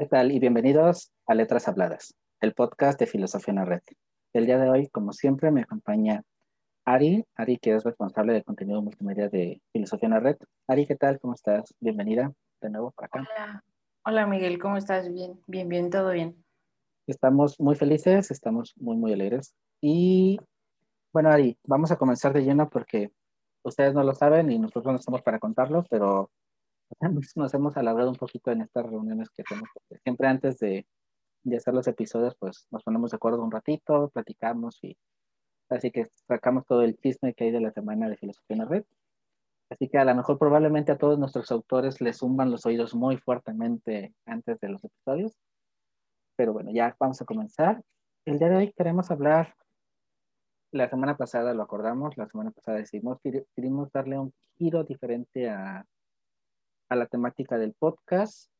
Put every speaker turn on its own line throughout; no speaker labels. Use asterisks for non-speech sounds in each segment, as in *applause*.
¿Qué tal? Y bienvenidos a Letras Habladas, el podcast de Filosofía en la Red. El día de hoy, como siempre, me acompaña Ari, Ari que es responsable de contenido multimedia de Filosofía en la Red. Ari, ¿qué tal? ¿Cómo estás? Bienvenida de nuevo por acá.
Hola. Hola Miguel, ¿cómo estás? Bien, bien, bien, todo bien.
Estamos muy felices, estamos muy, muy alegres. Y bueno, Ari, vamos a comenzar de lleno porque ustedes no lo saben y nosotros no estamos para contarlo, pero *laughs* nos hemos alargado un poquito en estas reuniones que tenemos. Siempre antes de, de, hacer los episodios, pues nos ponemos de acuerdo un ratito, platicamos y así que sacamos todo el chisme que hay de la semana de filosofía en la red. Así que a lo mejor probablemente a todos nuestros autores les zumban los oídos muy fuertemente antes de los episodios. Pero bueno, ya vamos a comenzar. El día de hoy queremos hablar, la semana pasada lo acordamos, la semana pasada decidimos, queríamos darle un giro diferente a, a la temática del podcast,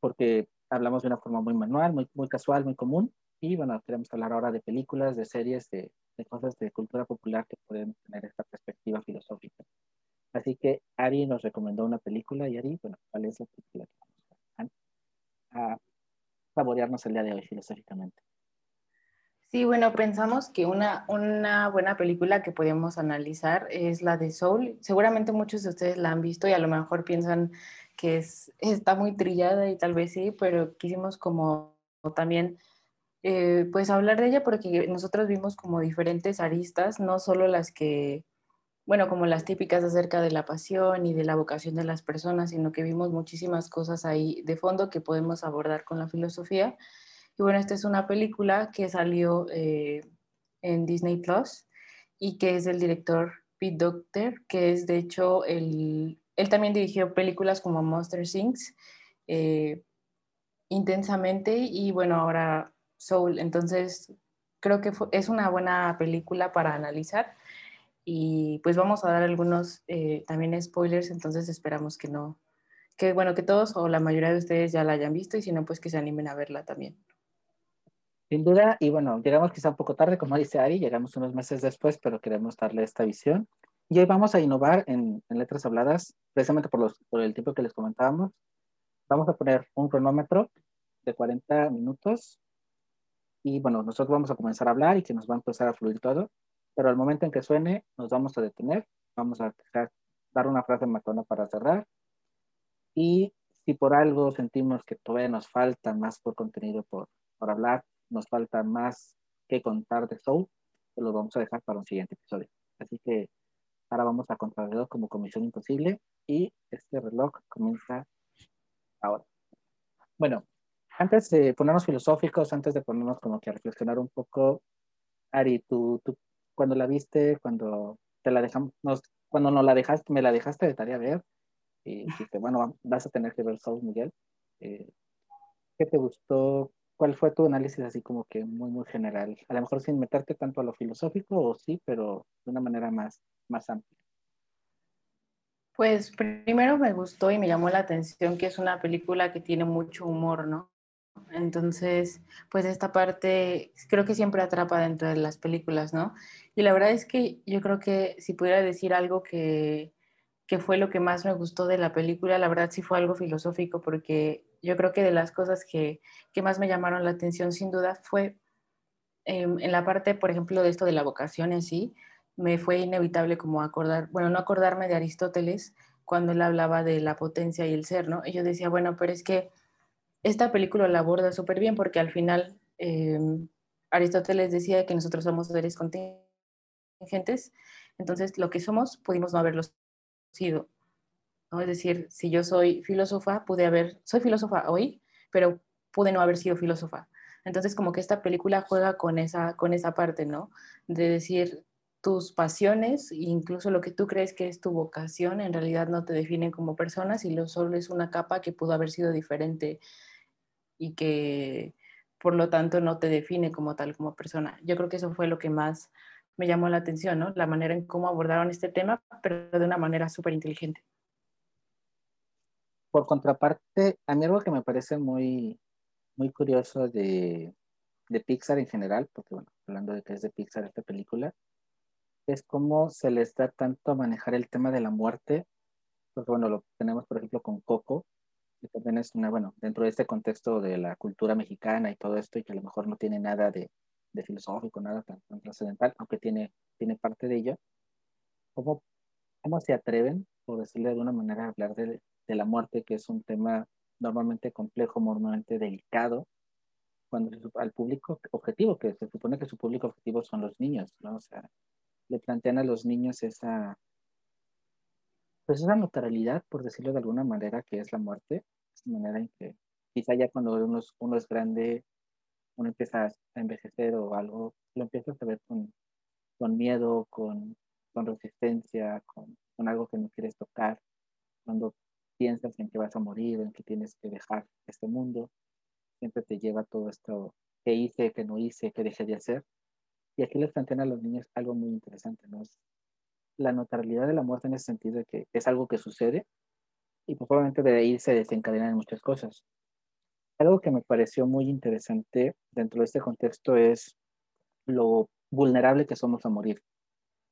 porque hablamos de una forma muy manual, muy, muy casual, muy común. Y bueno, queremos hablar ahora de películas, de series, de, de cosas de cultura popular que pueden tener esta perspectiva filosófica. Así que Ari nos recomendó una película y Ari, bueno, ¿cuál es la película que vamos a, a saborearnos el día de hoy filosóficamente?
Sí, bueno, pensamos que una, una buena película que podemos analizar es la de Soul. Seguramente muchos de ustedes la han visto y a lo mejor piensan que es, está muy trillada y tal vez sí, pero quisimos como también eh, pues hablar de ella porque nosotros vimos como diferentes aristas, no solo las que, bueno, como las típicas acerca de la pasión y de la vocación de las personas, sino que vimos muchísimas cosas ahí de fondo que podemos abordar con la filosofía. Y bueno, esta es una película que salió eh, en Disney Plus y que es del director Pete Docter, que es de hecho el, él también dirigió películas como Monster Things eh, intensamente y bueno, ahora Soul. Entonces, creo que fue, es una buena película para analizar y pues vamos a dar algunos eh, también spoilers, entonces esperamos que no, que bueno, que todos o la mayoría de ustedes ya la hayan visto y si no, pues que se animen a verla también.
Sin duda, y bueno, llegamos quizá un poco tarde, como dice Ari, llegamos unos meses después, pero queremos darle esta visión. Y hoy vamos a innovar en, en letras habladas, precisamente por, los, por el tiempo que les comentábamos. Vamos a poner un cronómetro de 40 minutos y bueno, nosotros vamos a comenzar a hablar y que nos va a empezar a fluir todo, pero al momento en que suene nos vamos a detener, vamos a dejar, dar una frase matona para cerrar y si por algo sentimos que todavía nos falta más por contenido por, por hablar, nos falta más que contar de Soul, pues lo vamos a dejar para un siguiente episodio. Así que ahora vamos a contrarreloj como Comisión Imposible y este reloj comienza ahora. Bueno, antes de ponernos filosóficos, antes de ponernos como que a reflexionar un poco, Ari, tú, tú cuando la viste, cuando te la dejamos, nos, cuando no la dejaste, me la dejaste de tarea ver, y dijiste, bueno, vas a tener que ver Soul, Miguel. Eh, ¿Qué te gustó? ¿Cuál fue tu análisis así como que muy, muy general? A lo mejor sin meterte tanto a lo filosófico, o sí, pero de una manera más, más amplia.
Pues primero me gustó y me llamó la atención que es una película que tiene mucho humor, ¿no? Entonces, pues esta parte creo que siempre atrapa dentro de las películas, ¿no? Y la verdad es que yo creo que si pudiera decir algo que, que fue lo que más me gustó de la película, la verdad sí fue algo filosófico, porque yo creo que de las cosas que, que más me llamaron la atención sin duda fue eh, en la parte, por ejemplo, de esto de la vocación en sí, me fue inevitable como acordar, bueno, no acordarme de Aristóteles cuando él hablaba de la potencia y el ser, ¿no? Y yo decía, bueno, pero es que esta película la aborda súper bien porque al final eh, Aristóteles decía que nosotros somos seres contingentes, entonces lo que somos pudimos no haberlo sido. ¿No? Es decir, si yo soy filósofa, pude haber, soy filósofa hoy, pero pude no haber sido filósofa. Entonces, como que esta película juega con esa, con esa parte, ¿no? De decir, tus pasiones, incluso lo que tú crees que es tu vocación, en realidad no te definen como persona, sino solo es una capa que pudo haber sido diferente y que por lo tanto no te define como tal, como persona. Yo creo que eso fue lo que más me llamó la atención, ¿no? La manera en cómo abordaron este tema, pero de una manera súper inteligente.
Por contraparte, a mí algo que me parece muy, muy curioso de, de Pixar en general, porque bueno, hablando de que es de Pixar esta película, es cómo se les da tanto a manejar el tema de la muerte, porque bueno, lo tenemos por ejemplo con Coco, que también es una, bueno, dentro de este contexto de la cultura mexicana y todo esto, y que a lo mejor no tiene nada de, de filosófico, nada tan, trascendental, aunque tiene, tiene parte de ello, ¿cómo, cómo se atreven, por decirlo de alguna manera, hablar de, de la muerte, que es un tema normalmente complejo, normalmente delicado, cuando al público objetivo, que se supone que su público objetivo son los niños, ¿no? O sea, le plantean a los niños esa, pues esa neutralidad, por decirlo de alguna manera, que es la muerte, de manera en que quizá ya cuando uno, uno es grande, uno empieza a envejecer o algo, lo empieza a ver con, con miedo, con, con resistencia, con, con algo que no quieres tocar, cuando piensas en que vas a morir, en que tienes que dejar este mundo, siempre te lleva todo esto que hice, que no hice, que dejé de hacer. Y aquí les plantean a los niños algo muy interesante, ¿no? Es la neutralidad de la muerte en ese sentido de que es algo que sucede y probablemente de ahí se desencadenan muchas cosas. Algo que me pareció muy interesante dentro de este contexto es lo vulnerable que somos a morir.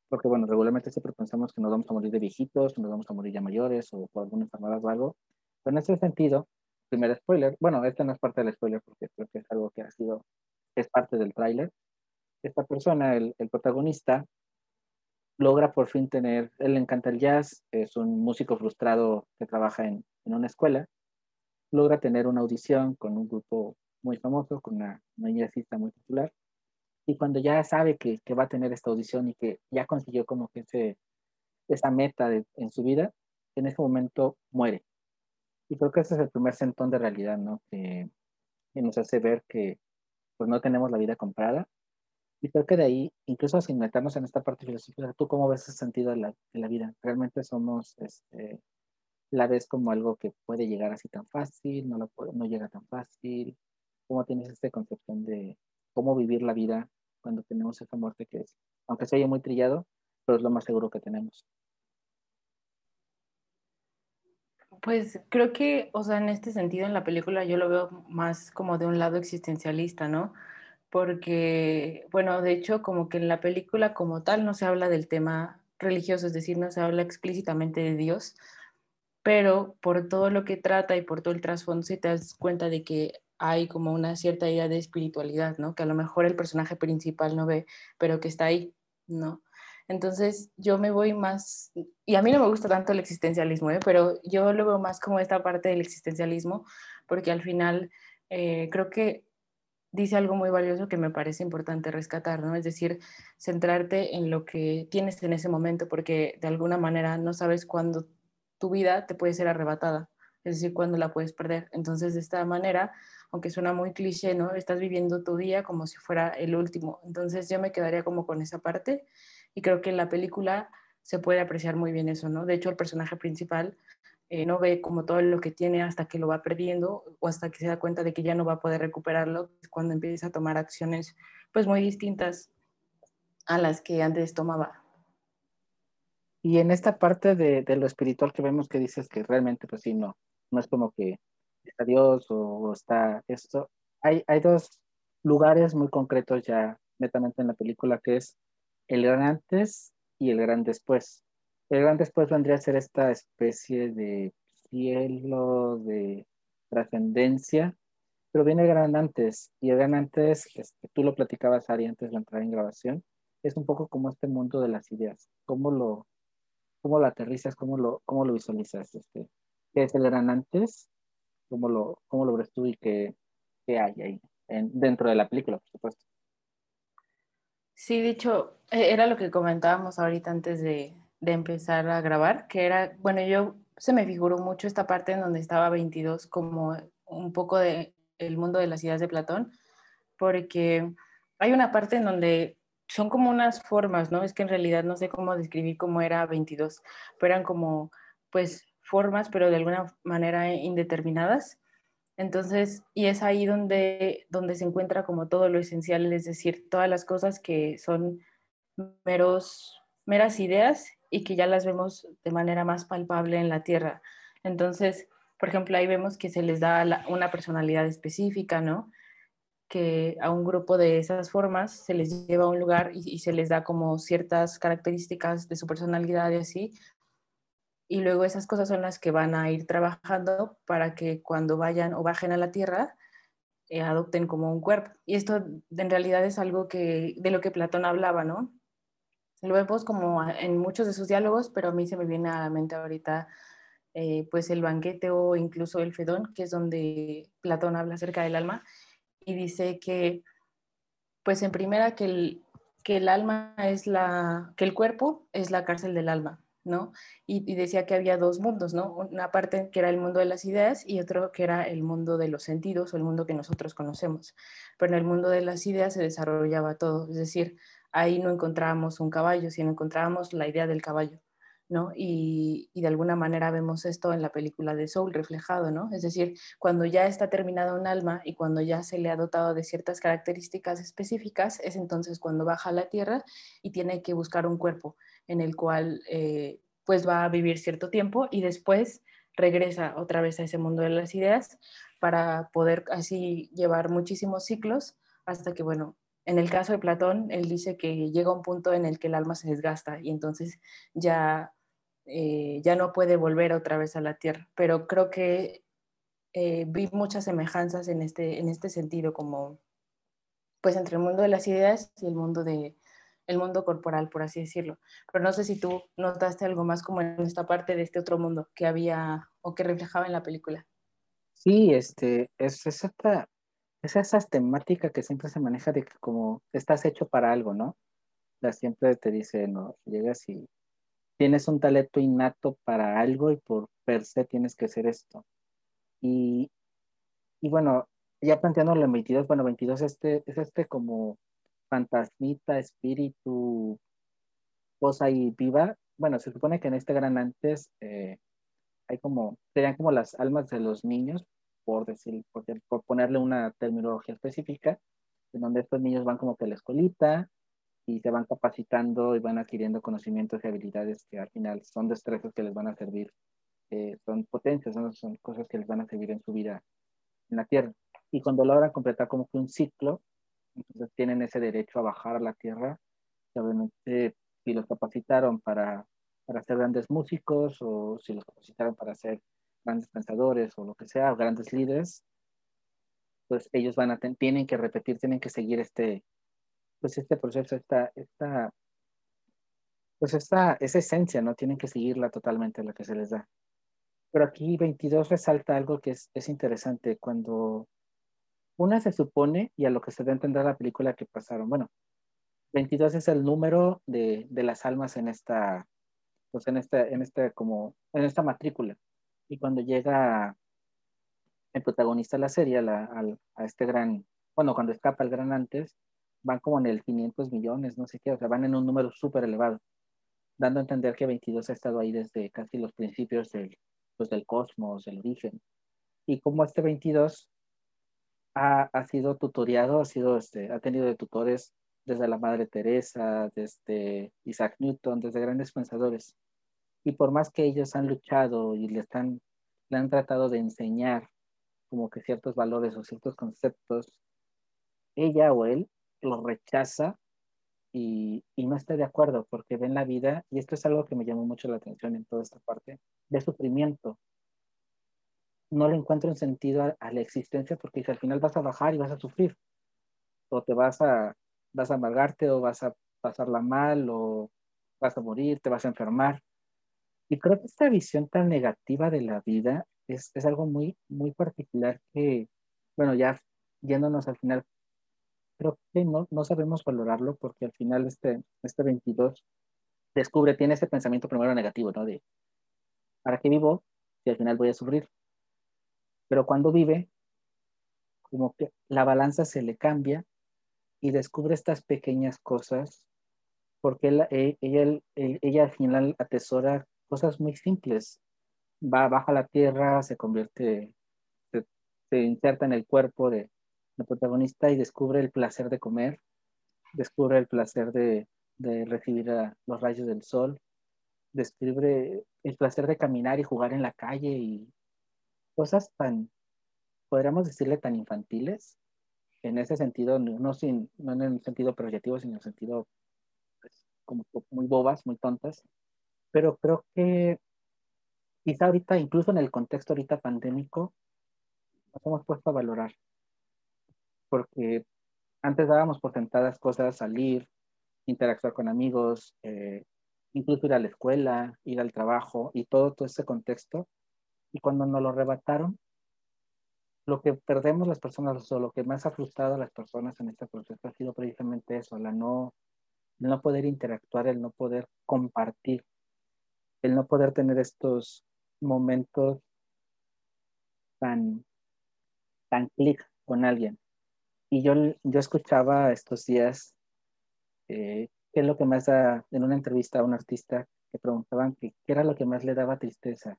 Porque, bueno, regularmente siempre pensamos que nos vamos a morir de viejitos, nos vamos a morir ya mayores o por alguna enfermedad o algo. Pero en ese sentido, primer spoiler, bueno, este no es parte del spoiler porque creo que es algo que ha sido, es parte del tráiler. Esta persona, el, el protagonista, logra por fin tener, él le encanta el jazz, es un músico frustrado que trabaja en, en una escuela, logra tener una audición con un grupo muy famoso, con una, una jazzista muy popular, y cuando ya sabe que, que, va a tener esta audición y que ya consiguió como que ese, esa meta de, en su vida, en ese momento muere. Y creo que ese es el primer sentón de realidad, ¿no? Que, que nos hace ver que pues no tenemos la vida comprada y creo que de ahí, incluso sin meternos en esta parte filosófica, ¿tú cómo ves el sentido de la, de la vida? ¿Realmente somos, este, la ves como algo que puede llegar así tan fácil, no, lo no llega tan fácil? ¿Cómo tienes esta concepción de cómo vivir la vida cuando tenemos esa muerte que es, aunque se haya muy trillado, pero es lo más seguro que tenemos?
Pues creo que, o sea, en este sentido en la película yo lo veo más como de un lado existencialista, ¿no? porque, bueno, de hecho, como que en la película como tal no se habla del tema religioso, es decir, no se habla explícitamente de Dios, pero por todo lo que trata y por todo el trasfondo se te das cuenta de que hay como una cierta idea de espiritualidad, ¿no? Que a lo mejor el personaje principal no ve, pero que está ahí, ¿no? Entonces yo me voy más, y a mí no me gusta tanto el existencialismo, ¿eh? pero yo lo veo más como esta parte del existencialismo, porque al final eh, creo que dice algo muy valioso que me parece importante rescatar, ¿no? Es decir, centrarte en lo que tienes en ese momento, porque de alguna manera no sabes cuándo tu vida te puede ser arrebatada, es decir, cuándo la puedes perder. Entonces, de esta manera, aunque suena muy cliché, ¿no? Estás viviendo tu día como si fuera el último. Entonces, yo me quedaría como con esa parte y creo que en la película se puede apreciar muy bien eso, ¿no? De hecho, el personaje principal eh, no ve como todo lo que tiene hasta que lo va perdiendo o hasta que se da cuenta de que ya no va a poder recuperarlo cuando empieza a tomar acciones pues muy distintas a las que antes tomaba.
Y en esta parte de, de lo espiritual que vemos que dices que realmente pues sí, no, no es como que está Dios o, está esto, hay, hay dos lugares muy concretos ya netamente en la película que es el gran antes y el gran después. El gran después vendría a ser esta especie de cielo, de trascendencia, pero viene el gran antes. Y el gran antes, este, tú lo platicabas, Ari, antes de entrar en grabación, es un poco como este mundo de las ideas. ¿Cómo lo, cómo lo aterrizas? ¿Cómo lo, cómo lo visualizas? Este, ¿Qué es el gran antes? ¿Cómo lo, cómo lo tú y qué, qué hay ahí en, dentro de la película, por supuesto?
Sí, dicho, e-, era lo que comentábamos ahorita antes de, de empezar a grabar, que era, bueno, yo se me figuró mucho esta parte en donde estaba 22 como un poco de el mundo de las ideas de Platón, porque hay una parte en donde son como unas formas, ¿no? Es que en realidad no sé cómo describir cómo era 22, pero eran como, pues, formas, pero de alguna manera indeterminadas. Entonces, y es ahí donde, donde se encuentra como todo lo esencial, es decir, todas las cosas que son meros, meras ideas y que ya las vemos de manera más palpable en la Tierra. Entonces, por ejemplo, ahí vemos que se les da una personalidad específica, ¿no? que a un grupo de esas formas se les lleva a un lugar y, se les da como ciertas características de su personalidad y así. Y luego esas cosas son las que van a ir trabajando para que cuando vayan o bajen a la Tierra eh, adopten como un cuerpo. Y esto en realidad es algo que, de lo que Platón hablaba, ¿no? Lo vemos como en muchos de sus diálogos, pero a mí se me viene a la mente ahorita eh, pues el banquete o incluso el Fedón, que es donde Platón habla acerca del alma y dice que, pues en primera, que el, que el alma es la, que el cuerpo es la cárcel del alma, Y, decía que había dos mundos, ¿no? Una parte que era el mundo de las ideas y otro que era el mundo de los sentidos o el mundo que nosotros conocemos. Pero en el mundo de las ideas se desarrollaba todo, es decir, ahí no encontrábamos un caballo, sino encontrábamos la idea del caballo. ¿no? Y, de alguna manera vemos esto en la película de Soul reflejado, ¿no? Es decir, cuando ya está terminado un alma y cuando ya se le ha dotado de ciertas características específicas, es entonces cuando baja a la tierra y tiene que buscar un cuerpo en el cual eh, pues va a vivir cierto tiempo y después regresa otra vez a ese mundo de las ideas para poder así llevar muchísimos ciclos hasta que, bueno, en el caso de Platón, él dice que llega un punto en el que el alma se desgasta y entonces ya eh, ya no puede volver otra vez a la Tierra. Pero creo que eh, vi muchas semejanzas en este, en este sentido, como pues entre el mundo de las ideas y el mundo de el mundo corporal, por así decirlo. Pero no sé si tú notaste algo más como en esta parte de este otro mundo que había o que reflejaba en la película.
Sí, este, es, es, esta, es esa temática que siempre se maneja de que como estás hecho para algo, ¿no? La siempre te dice, no, llegas y tienes un talento innato para algo y por per se tienes que hacer esto. Y, y bueno, ya planteándolo en 22, bueno, 22 este, es este como fantasmita, espíritu, cosa y viva. Bueno, se supone que en este gran antes eh, hay como, serían como las almas de los niños, por decir, por, por ponerle una terminología específica, en donde estos niños van como que a la escuelita, y se van capacitando y van adquiriendo conocimientos y habilidades que al final son destrezas que les van a servir, eh, son potencias, son, son, cosas que les van a servir en su vida en la Tierra. Y cuando logran completar como que un ciclo, entonces tienen ese derecho a bajar a la Tierra, obviamente si los capacitaron para, para ser grandes músicos o si los capacitaron para ser grandes pensadores o lo que sea, grandes líderes, pues ellos van a tienen que repetir, tienen que seguir este, pues este proceso, esta, esta, pues esta, esa esencia, ¿no? Tienen que seguirla totalmente la que se les da. Pero aquí 22 resalta algo que es, es interesante, cuando una se supone, y a lo que se da a entender la película que pasaron, bueno, 22 es el número de, de las almas en esta, pues en esta, en este, como, en esta matrícula. Y cuando llega el protagonista de la serie a, a este gran, bueno, cuando escapa el gran antes, van como en el 500 millones, no sé qué, o sea, van en un número súper elevado, dando a entender que 22 ha estado ahí desde casi los principios del, pues, del cosmos, del origen. Y como este 22 ha, sido tutoriado, ha, sido, este, ha tenido de tutores desde la Madre Teresa, desde Isaac Newton, desde grandes pensadores. Y por más que ellos han luchado y le, están, le han tratado de enseñar como que ciertos valores o ciertos conceptos, ella o él lo rechaza y, y, no está de acuerdo porque ven la vida, y esto es algo que me llamó mucho la atención en toda esta parte, de sufrimiento. No le encuentro un sentido a, la existencia porque al final vas a bajar y vas a sufrir. O te vas a, vas a amargarte o vas a pasarla mal o vas a morir, te vas a enfermar. Y creo que esta visión tan negativa de la vida es, es algo muy, muy particular que, bueno, ya yéndonos al final creo que no, no sabemos valorarlo porque al final este, este 22 descubre, tiene ese pensamiento primero negativo, ¿no? De, ¿para qué vivo si al final voy a sufrir? Pero cuando vive, como que la balanza se le cambia y descubre estas pequeñas cosas, porque e, ella, al final atesora cosas muy simples. Va, baja la tierra, se convierte, se, se inserta en el cuerpo de la protagonista y descubre el placer de comer, descubre el placer de, recibir los rayos del sol, descubre el placer de caminar y jugar en la calle y cosas tan, podríamos decirle, tan infantiles, en ese sentido, no, sin, no en el sentido proyectivo, sino en el sentido pues, como muy bobas, muy tontas, pero creo que quizá ahorita, incluso en el contexto ahorita pandémico, nos hemos puesto a valorar, porque antes dábamos por sentadas cosas, salir, interactuar con amigos, eh, incluso ir a la escuela, ir al trabajo y todo, todo ese contexto. Y cuando nos lo arrebataron, lo que perdemos las personas o lo que más ha frustrado a las personas en este proceso ha sido precisamente eso, la no, el no poder interactuar, el no poder compartir, el no poder tener estos momentos tan, tan clic con alguien. Y yo, yo escuchaba estos días, eh, qué es lo que más da, en una entrevista a un artista que preguntaban que, qué era lo que más le daba tristeza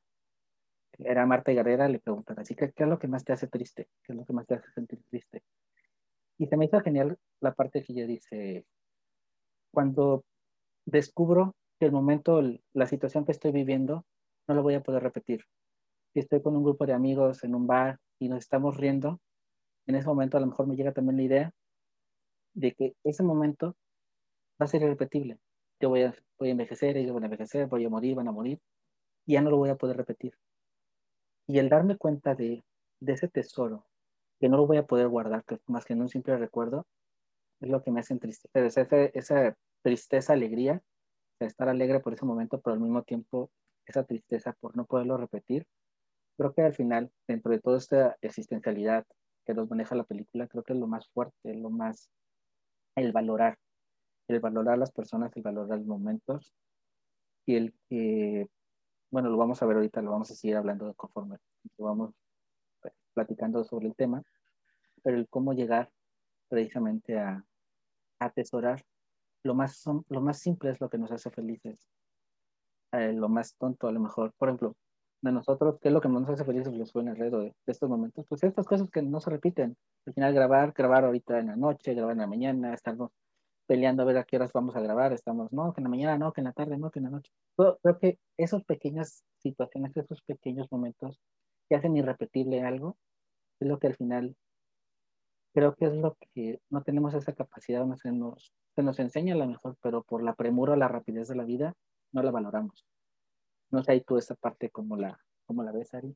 era Marta Guerrera, le preguntan así, ¿qué, ¿qué es lo que más te hace triste? ¿Qué es lo que más te hace sentir triste? Y se me hizo genial la parte que ella dice, cuando descubro que el momento, la situación que estoy viviendo, no lo voy a poder repetir. Si estoy con un grupo de amigos en un bar y nos estamos riendo, en ese momento a lo mejor me llega también la idea de que ese momento va a ser irrepetible. Yo voy a, voy a envejecer, ellos van a envejecer, voy a morir, van a morir, ya no lo voy a poder repetir. Y el darme cuenta de, ese tesoro, que no lo voy a poder guardar, que más que en un simple recuerdo, es lo que me hace entristecer. Esa, esa tristeza, alegría, de estar alegre por ese momento, pero al mismo tiempo esa tristeza por no poderlo repetir. Creo que al final, dentro de toda esta existencialidad que nos maneja la película, creo que es lo más fuerte, lo más, el valorar, el valorar a las personas, el valorar los momentos y el que bueno, lo vamos a ver ahorita, lo vamos a seguir hablando conforme vamos pues, platicando sobre el tema, pero el cómo llegar precisamente a, atesorar lo más, lo más simple es lo que nos hace felices. Eh, lo más tonto a lo mejor, por ejemplo, de nosotros, ¿qué es lo que nos hace felices los jóvenes alrededor de, de, estos momentos? Pues estas cosas que no se repiten. Al final grabar, grabar ahorita en la noche, grabar en la mañana, estarnos peleando a ver a qué horas vamos a grabar, estamos, no, que en la mañana, no, que en la tarde, no, que en la noche. creo que esas pequeñas situaciones, esos pequeños momentos que hacen irrepetible algo, es lo que al final creo que es lo que no tenemos esa capacidad, no se nos, se nos enseña a lo mejor, pero por la premura o la rapidez de la vida no la valoramos. No sé ahí tú esa parte como la, como la ves, Ari.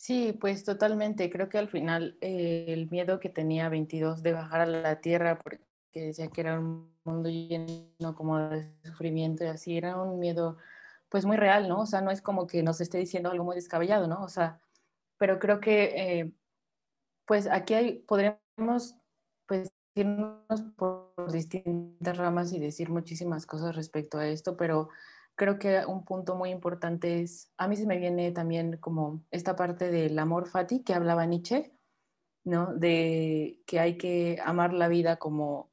Sí, pues totalmente. Creo que al final eh, el miedo que tenía 22 de bajar a la tierra, porque decía que era un mundo lleno como de sufrimiento y así, era un miedo pues muy real, ¿no? O sea, no es como que nos esté diciendo algo muy descabellado, ¿no? O sea, pero creo que eh, pues aquí podríamos pues irnos por distintas ramas y decir muchísimas cosas respecto a esto, pero creo que un punto muy importante es, a mí se me viene también como esta parte del amor fati que hablaba Nietzsche, ¿no? De que hay que amar la vida como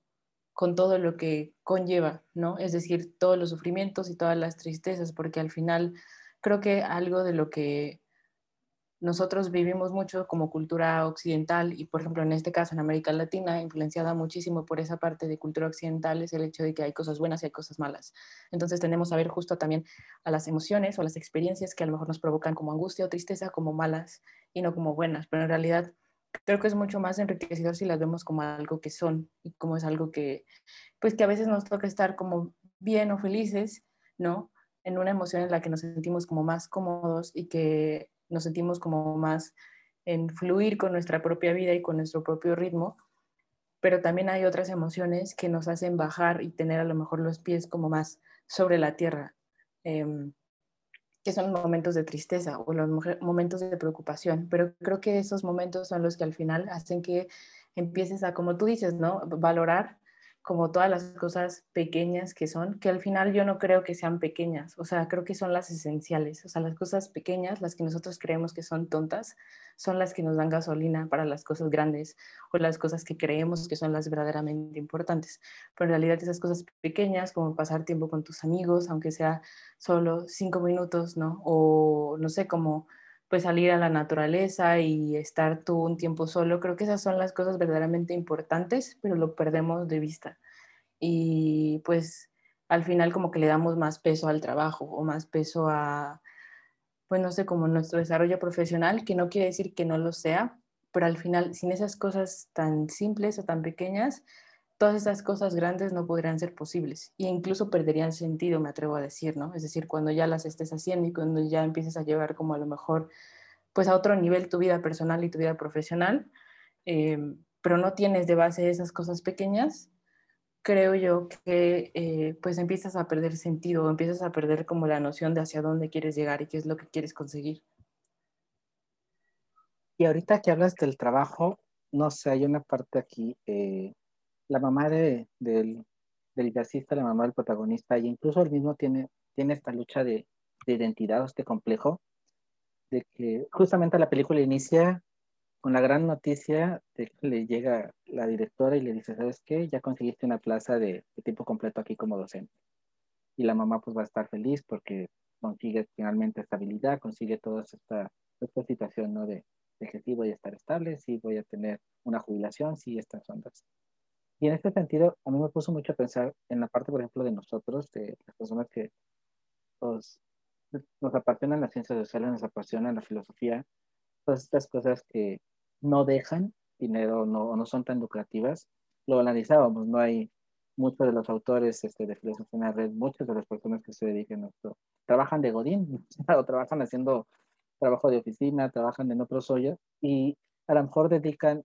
con todo lo que conlleva, ¿no? Es decir, todos los sufrimientos y todas las tristezas, porque al final creo que algo de lo que nosotros vivimos mucho como cultura occidental y, por ejemplo, en este caso en América Latina, influenciada muchísimo por esa parte de cultura occidental, es el hecho de que hay cosas buenas y hay cosas malas. Entonces tenemos a ver justo también a las emociones o las experiencias que a lo mejor nos provocan como angustia o tristeza como malas y no como buenas, pero en realidad creo que es mucho más enriquecedor si las vemos como algo que son y como es algo que, pues que a veces nos toca estar como bien o felices, ¿no? En una emoción en la que nos sentimos como más cómodos y que nos sentimos como más en fluir con nuestra propia vida y con nuestro propio ritmo, pero también hay otras emociones que nos hacen bajar y tener a lo mejor los pies como más sobre la tierra, em, que son momentos de tristeza o los momentos de preocupación, pero creo que esos momentos son los que al final hacen que empieces a, como tú dices, ¿no? Valorar como todas las cosas pequeñas que son, que al final yo no creo que sean pequeñas, o sea, creo que son las esenciales, o sea, las cosas pequeñas, las que nosotros creemos que son tontas, son las que nos dan gasolina para las cosas grandes o las cosas que creemos que son las verdaderamente importantes. Pero en realidad esas cosas pequeñas, como pasar tiempo con tus amigos, aunque sea solo cinco minutos, ¿no? O no sé, como pues salir a la naturaleza y estar tú un tiempo solo, creo que esas son las cosas verdaderamente importantes, pero lo perdemos de vista. Y pues al final como que le damos más peso al trabajo o más peso a, pues no sé, como nuestro desarrollo profesional, que no quiere decir que no lo sea, pero al final sin esas cosas tan simples o tan pequeñas, todas esas cosas grandes no podrían ser posibles e incluso perderían sentido, me atrevo a decir, ¿no? Es decir, cuando ya las estés haciendo y cuando ya empieces a llevar como a lo mejor pues a otro nivel tu vida personal y tu vida profesional, eh, pero no tienes de base esas cosas pequeñas, creo yo que eh, pues empiezas a perder sentido, empiezas a perder como la noción de hacia dónde quieres llegar y qué es lo que quieres conseguir.
Y ahorita que hablas del trabajo, no sé, hay una parte aquí eh, la mamá de, del, del jazzista, la mamá del protagonista, y incluso él mismo tiene, tiene esta lucha de, de identidad, este complejo, de que justamente la película inicia con la gran noticia de que le llega la directora y le dice, ¿sabes qué? Ya conseguiste una plaza de, de tiempo completo aquí como docente. Y la mamá pues va a estar feliz porque consigue finalmente estabilidad, consigue toda esta, esta situación, ¿no? De, de que sí voy a estar estable, sí voy a tener una jubilación, sí estas ondas. Y en este sentido, a mí me puso mucho a pensar en la parte, por ejemplo, de nosotros, de las personas que nos, nos apasionan las ciencias sociales, nos apasionan la filosofía, todas estas cosas que no dejan dinero, no, no son tan lucrativas, lo analizábamos, no hay muchos de los autores este, de filosofía en la red, muchas de las personas que se dedican a esto, trabajan de Godín, *laughs* o trabajan haciendo trabajo de oficina, trabajan en otros hoyos y a lo mejor dedican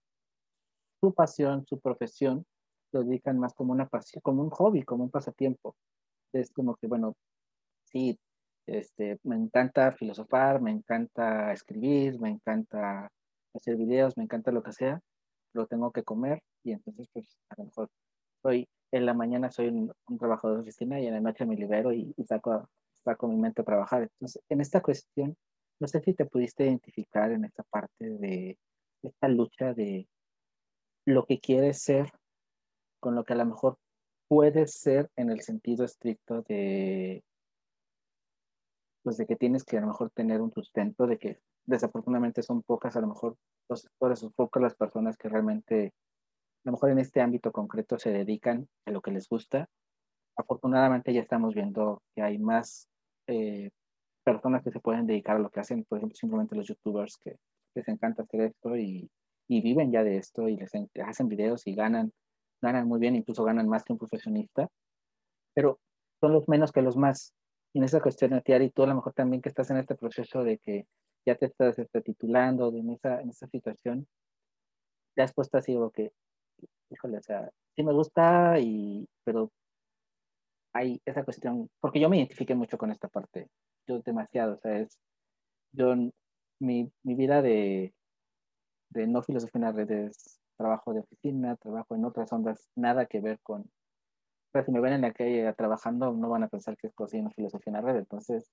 su pasión, su profesión lo dedican más como una pasión, como un hobby, como un pasatiempo. Es como que, bueno, sí, este, me encanta filosofar, me encanta escribir, me encanta hacer videos, me encanta lo que sea, lo tengo que comer y entonces pues a lo mejor soy, en la mañana soy un, trabajador de oficina y en la noche me libero y, y saco, saco mi mente a trabajar. Entonces, en esta cuestión, no sé si te pudiste identificar en esta parte de esta lucha de lo que quieres ser con lo que a lo mejor puede ser en el sentido estricto de, pues de que tienes que a lo mejor tener un sustento, de que desafortunadamente son pocas a lo mejor los sectores o pocas las personas que realmente a lo mejor en este ámbito concreto se dedican a lo que les gusta. Afortunadamente ya estamos viendo que hay más eh, personas que se pueden dedicar a lo que hacen, por ejemplo, simplemente los youtubers que les encanta hacer esto y, y viven ya de esto y les hacen videos y ganan ganan muy bien, incluso ganan más que un profesionista, pero son los menos que los más. Y en esa cuestión, y tú a lo mejor también que estás en este proceso de que ya te estás este, titulando, de en, esa, en esa situación, te has puesto así, o que, híjole, o sea, sí me gusta, y, pero hay esa cuestión, porque yo me identifiqué mucho con esta parte, yo demasiado, o sea, es, yo, mi, mi vida de, de no filosofía en las redes trabajo de oficina, trabajo en otras ondas, nada que ver con... Pero si me ven en la calle trabajando, no van a pensar que es cocina filosofía en la red. Entonces,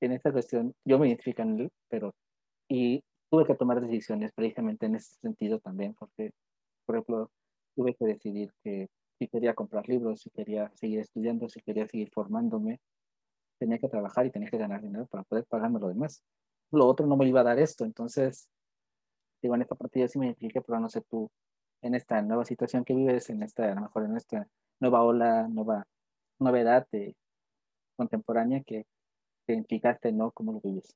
en esta cuestión, yo me identifico en él, pero... Y tuve que tomar decisiones precisamente en ese sentido también, porque, por ejemplo, tuve que decidir que si quería comprar libros, si quería seguir estudiando, si quería seguir formándome, tenía que trabajar y tenía que ganar dinero para poder pagarme lo demás. Lo otro no me iba a dar esto, entonces digo, en esta partida sí me identifique, pero no sé tú, en esta nueva situación que vives, en esta, a lo mejor en esta nueva ola, nueva novedad de, contemporánea que te identificaste, ¿no? ¿Cómo lo vives?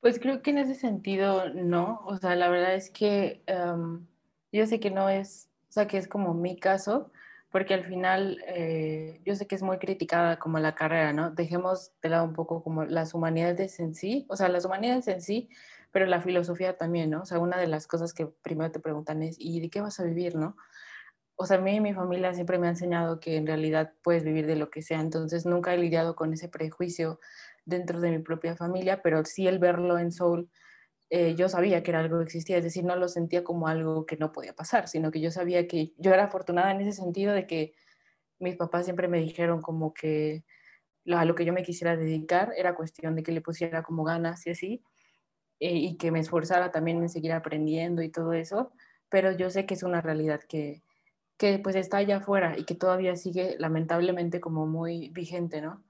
Pues creo que en ese sentido no, o sea, la verdad es que um, yo sé que no es, o sea, que es como mi caso, porque al final eh, yo sé que es muy criticada como la carrera, ¿no? Dejemos de lado un poco como las humanidades en sí, o sea, las humanidades en sí, pero la filosofía también, ¿no? O sea, una de las cosas que primero te preguntan es, ¿y de qué vas a vivir, no? O sea, a mí y mi familia siempre me ha enseñado que en realidad puedes vivir de lo que sea, entonces nunca he lidiado con ese prejuicio dentro de mi propia familia, pero sí el verlo en Soul eh, yo sabía que era algo que existía, es decir, no lo sentía como algo que no podía pasar, sino que yo sabía que yo era afortunada en ese sentido de que mis papás siempre me dijeron como que a lo que yo me quisiera dedicar era cuestión de que le pusiera como ganas y así, eh, y que me esforzara también en seguir aprendiendo y todo eso, pero yo sé que es una realidad que, que pues está allá afuera y que todavía sigue lamentablemente como muy vigente, ¿no?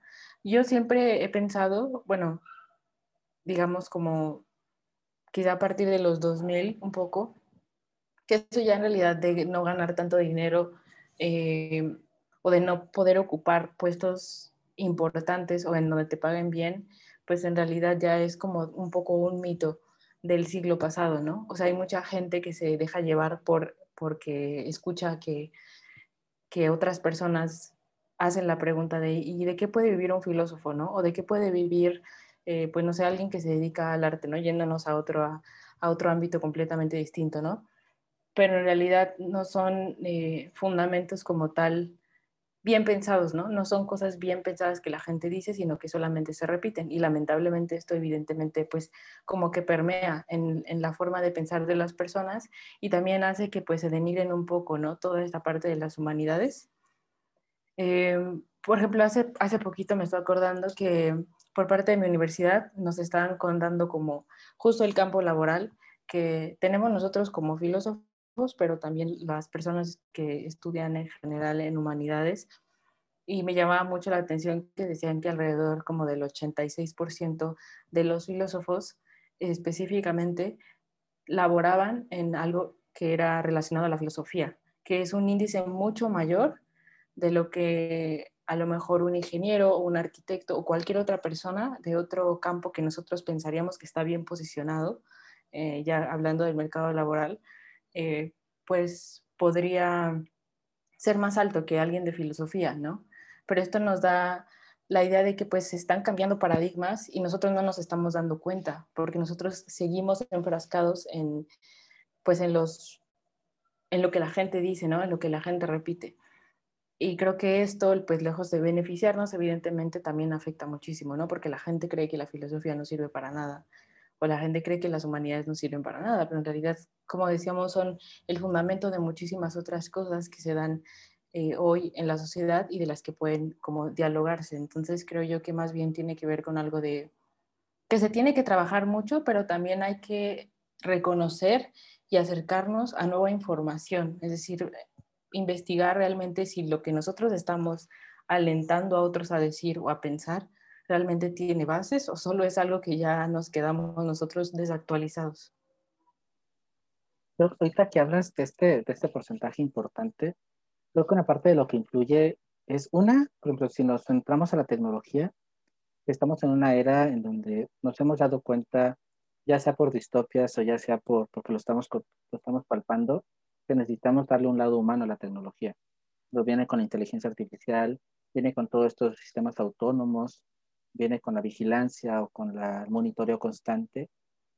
Yo siempre he pensado, bueno, digamos como quizá a partir de los 2000 un poco, que eso ya en realidad de no ganar tanto dinero eh, o de no poder ocupar puestos importantes o en donde te paguen bien, pues en realidad ya es como un poco un mito del siglo pasado, ¿no? O sea, hay mucha gente que se deja llevar por porque escucha que, que otras personas hacen la pregunta de ¿y de qué puede vivir un filósofo, no? O de qué puede vivir eh, pues no sé, alguien que se dedica al arte, ¿no? Yéndonos a otro, a, otro ámbito completamente distinto, ¿no? Pero en realidad no son eh, fundamentos como tal bien pensados, ¿no? No son cosas bien pensadas que la gente dice, sino que solamente se repiten. Y lamentablemente esto evidentemente pues como que permea en, en, la forma de pensar de las personas y también hace que pues se denigren un poco, ¿no? Toda esta parte de las humanidades. Eh, por ejemplo, hace, hace poquito me estoy acordando que por parte de mi universidad nos estaban contando como justo el campo laboral que tenemos nosotros como filósofos, pero también las personas que estudian en general en humanidades. Y me llamaba mucho la atención que decían que alrededor como del 86% de los filósofos específicamente laboraban en algo que era relacionado a la filosofía, que es un índice mucho mayor de lo que a lo mejor un ingeniero o un arquitecto o cualquier otra persona de otro campo que nosotros pensaríamos que está bien posicionado, eh, ya hablando del mercado laboral, eh, pues podría ser más alto que alguien de filosofía, ¿no? Pero esto nos da la idea de que pues se están cambiando paradigmas y nosotros no nos estamos dando cuenta, porque nosotros seguimos enfrascados en, pues en los, en lo que la gente dice, ¿no? En lo que la gente repite. Y creo que esto, pues lejos de beneficiarnos, evidentemente también afecta muchísimo, ¿no? Porque la gente cree que la filosofía no sirve para nada, o la gente cree que las humanidades no sirven para nada, pero en realidad, como decíamos, son el fundamento de muchísimas otras cosas que se dan eh, hoy en la sociedad y de las que pueden como dialogarse. Entonces creo yo que más bien tiene que ver con algo de que se tiene que trabajar mucho, pero también hay que reconocer y acercarnos a nueva información, es decir, investigar realmente si lo que nosotros estamos alentando a otros a decir o a pensar realmente tiene bases o solo es algo que ya nos quedamos nosotros desactualizados.
Ahorita que hablas de este, de este porcentaje importante, creo que una parte de lo que influye es una, por ejemplo, si nos centramos a la tecnología, estamos en una era en donde nos hemos dado cuenta, ya sea por distopias o ya sea por, porque lo estamos, lo estamos palpando, necesitamos darle un lado humano a la tecnología. Lo viene con la inteligencia artificial, viene con todos estos sistemas autónomos, viene con la vigilancia o con la, el monitoreo constante.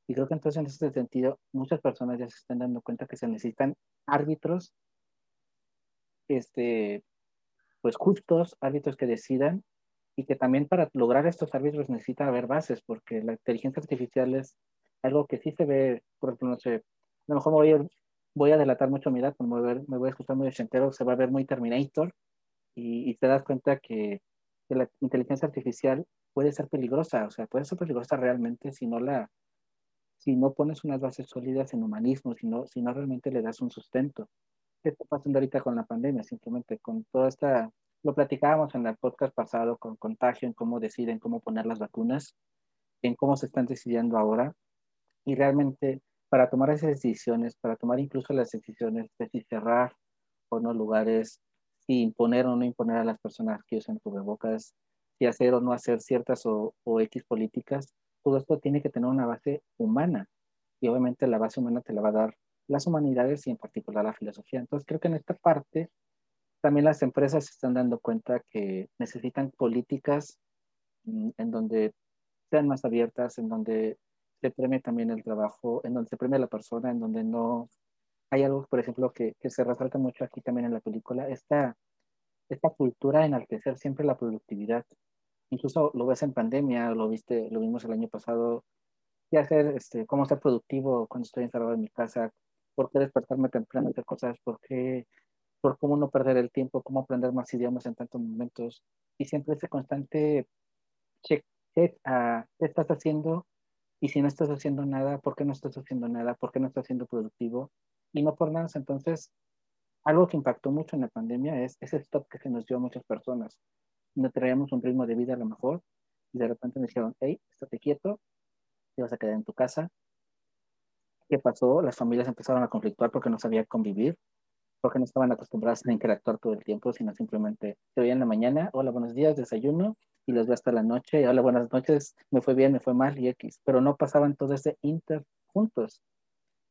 Y creo que entonces en ese sentido muchas personas ya se están dando cuenta que se necesitan árbitros, este, pues justos, árbitros que decidan y que también para lograr estos árbitros necesita haber bases porque la inteligencia artificial es algo que sí se ve, por ejemplo, no sé, a lo mejor me voy voy a delatar mucho mi edad, me voy a, me voy a escuchar muy ochentero, se va a ver muy Terminator y, te das cuenta que, la inteligencia artificial puede ser peligrosa, o sea, puede ser peligrosa realmente si no la si no pones unas bases sólidas en humanismo, si no, si no realmente le das un sustento. ¿Qué está pasando ahorita con la pandemia? Simplemente con toda esta, lo platicábamos en el podcast pasado con contagio, en cómo deciden cómo poner las vacunas, en cómo se están decidiendo ahora, y realmente para tomar esas decisiones, para tomar incluso las decisiones de si cerrar o no lugares, si imponer o no imponer a las personas que usan cubrebocas, si hacer o no hacer ciertas o, o X políticas, todo esto tiene que tener una base humana. Y obviamente la base humana te la va a dar las humanidades y en particular la filosofía. Entonces creo que en esta parte también las empresas se están dando cuenta que necesitan políticas mm, en donde sean más abiertas, en donde se premia también el trabajo, en donde se premia la persona, en donde no hay algo, por ejemplo, que, que se resalta mucho aquí también en la película, esta, esta cultura de enaltecer siempre la productividad. Incluso lo ves en pandemia, lo viste, lo vimos el año pasado, qué hacer, este, cómo ser productivo cuando estoy encerrado en mi casa, por qué despertarme temprano, hacer cosas, por qué, por cómo no perder el tiempo, cómo aprender más idiomas en tantos momentos. Y siempre ese constante check, check a qué estás haciendo y si no estás haciendo nada, ¿por qué no estás haciendo nada? ¿Por qué no estás siendo productivo? Y no por nada. Entonces, algo que impactó mucho en la pandemia es ese stop que se nos dio a muchas personas. No traíamos un ritmo de vida a lo mejor y de repente me dijeron, hey, estate quieto, te vas a quedar en tu casa. ¿Qué pasó? Las familias empezaron a conflictuar porque no sabían convivir, porque no estaban acostumbradas a interactuar todo el tiempo, sino simplemente se veían en la mañana, hola, buenos días, desayuno, y los veo hasta la noche, hola, buenas noches, me fue bien, me fue mal y X, pero no pasaban todo ese inter juntos.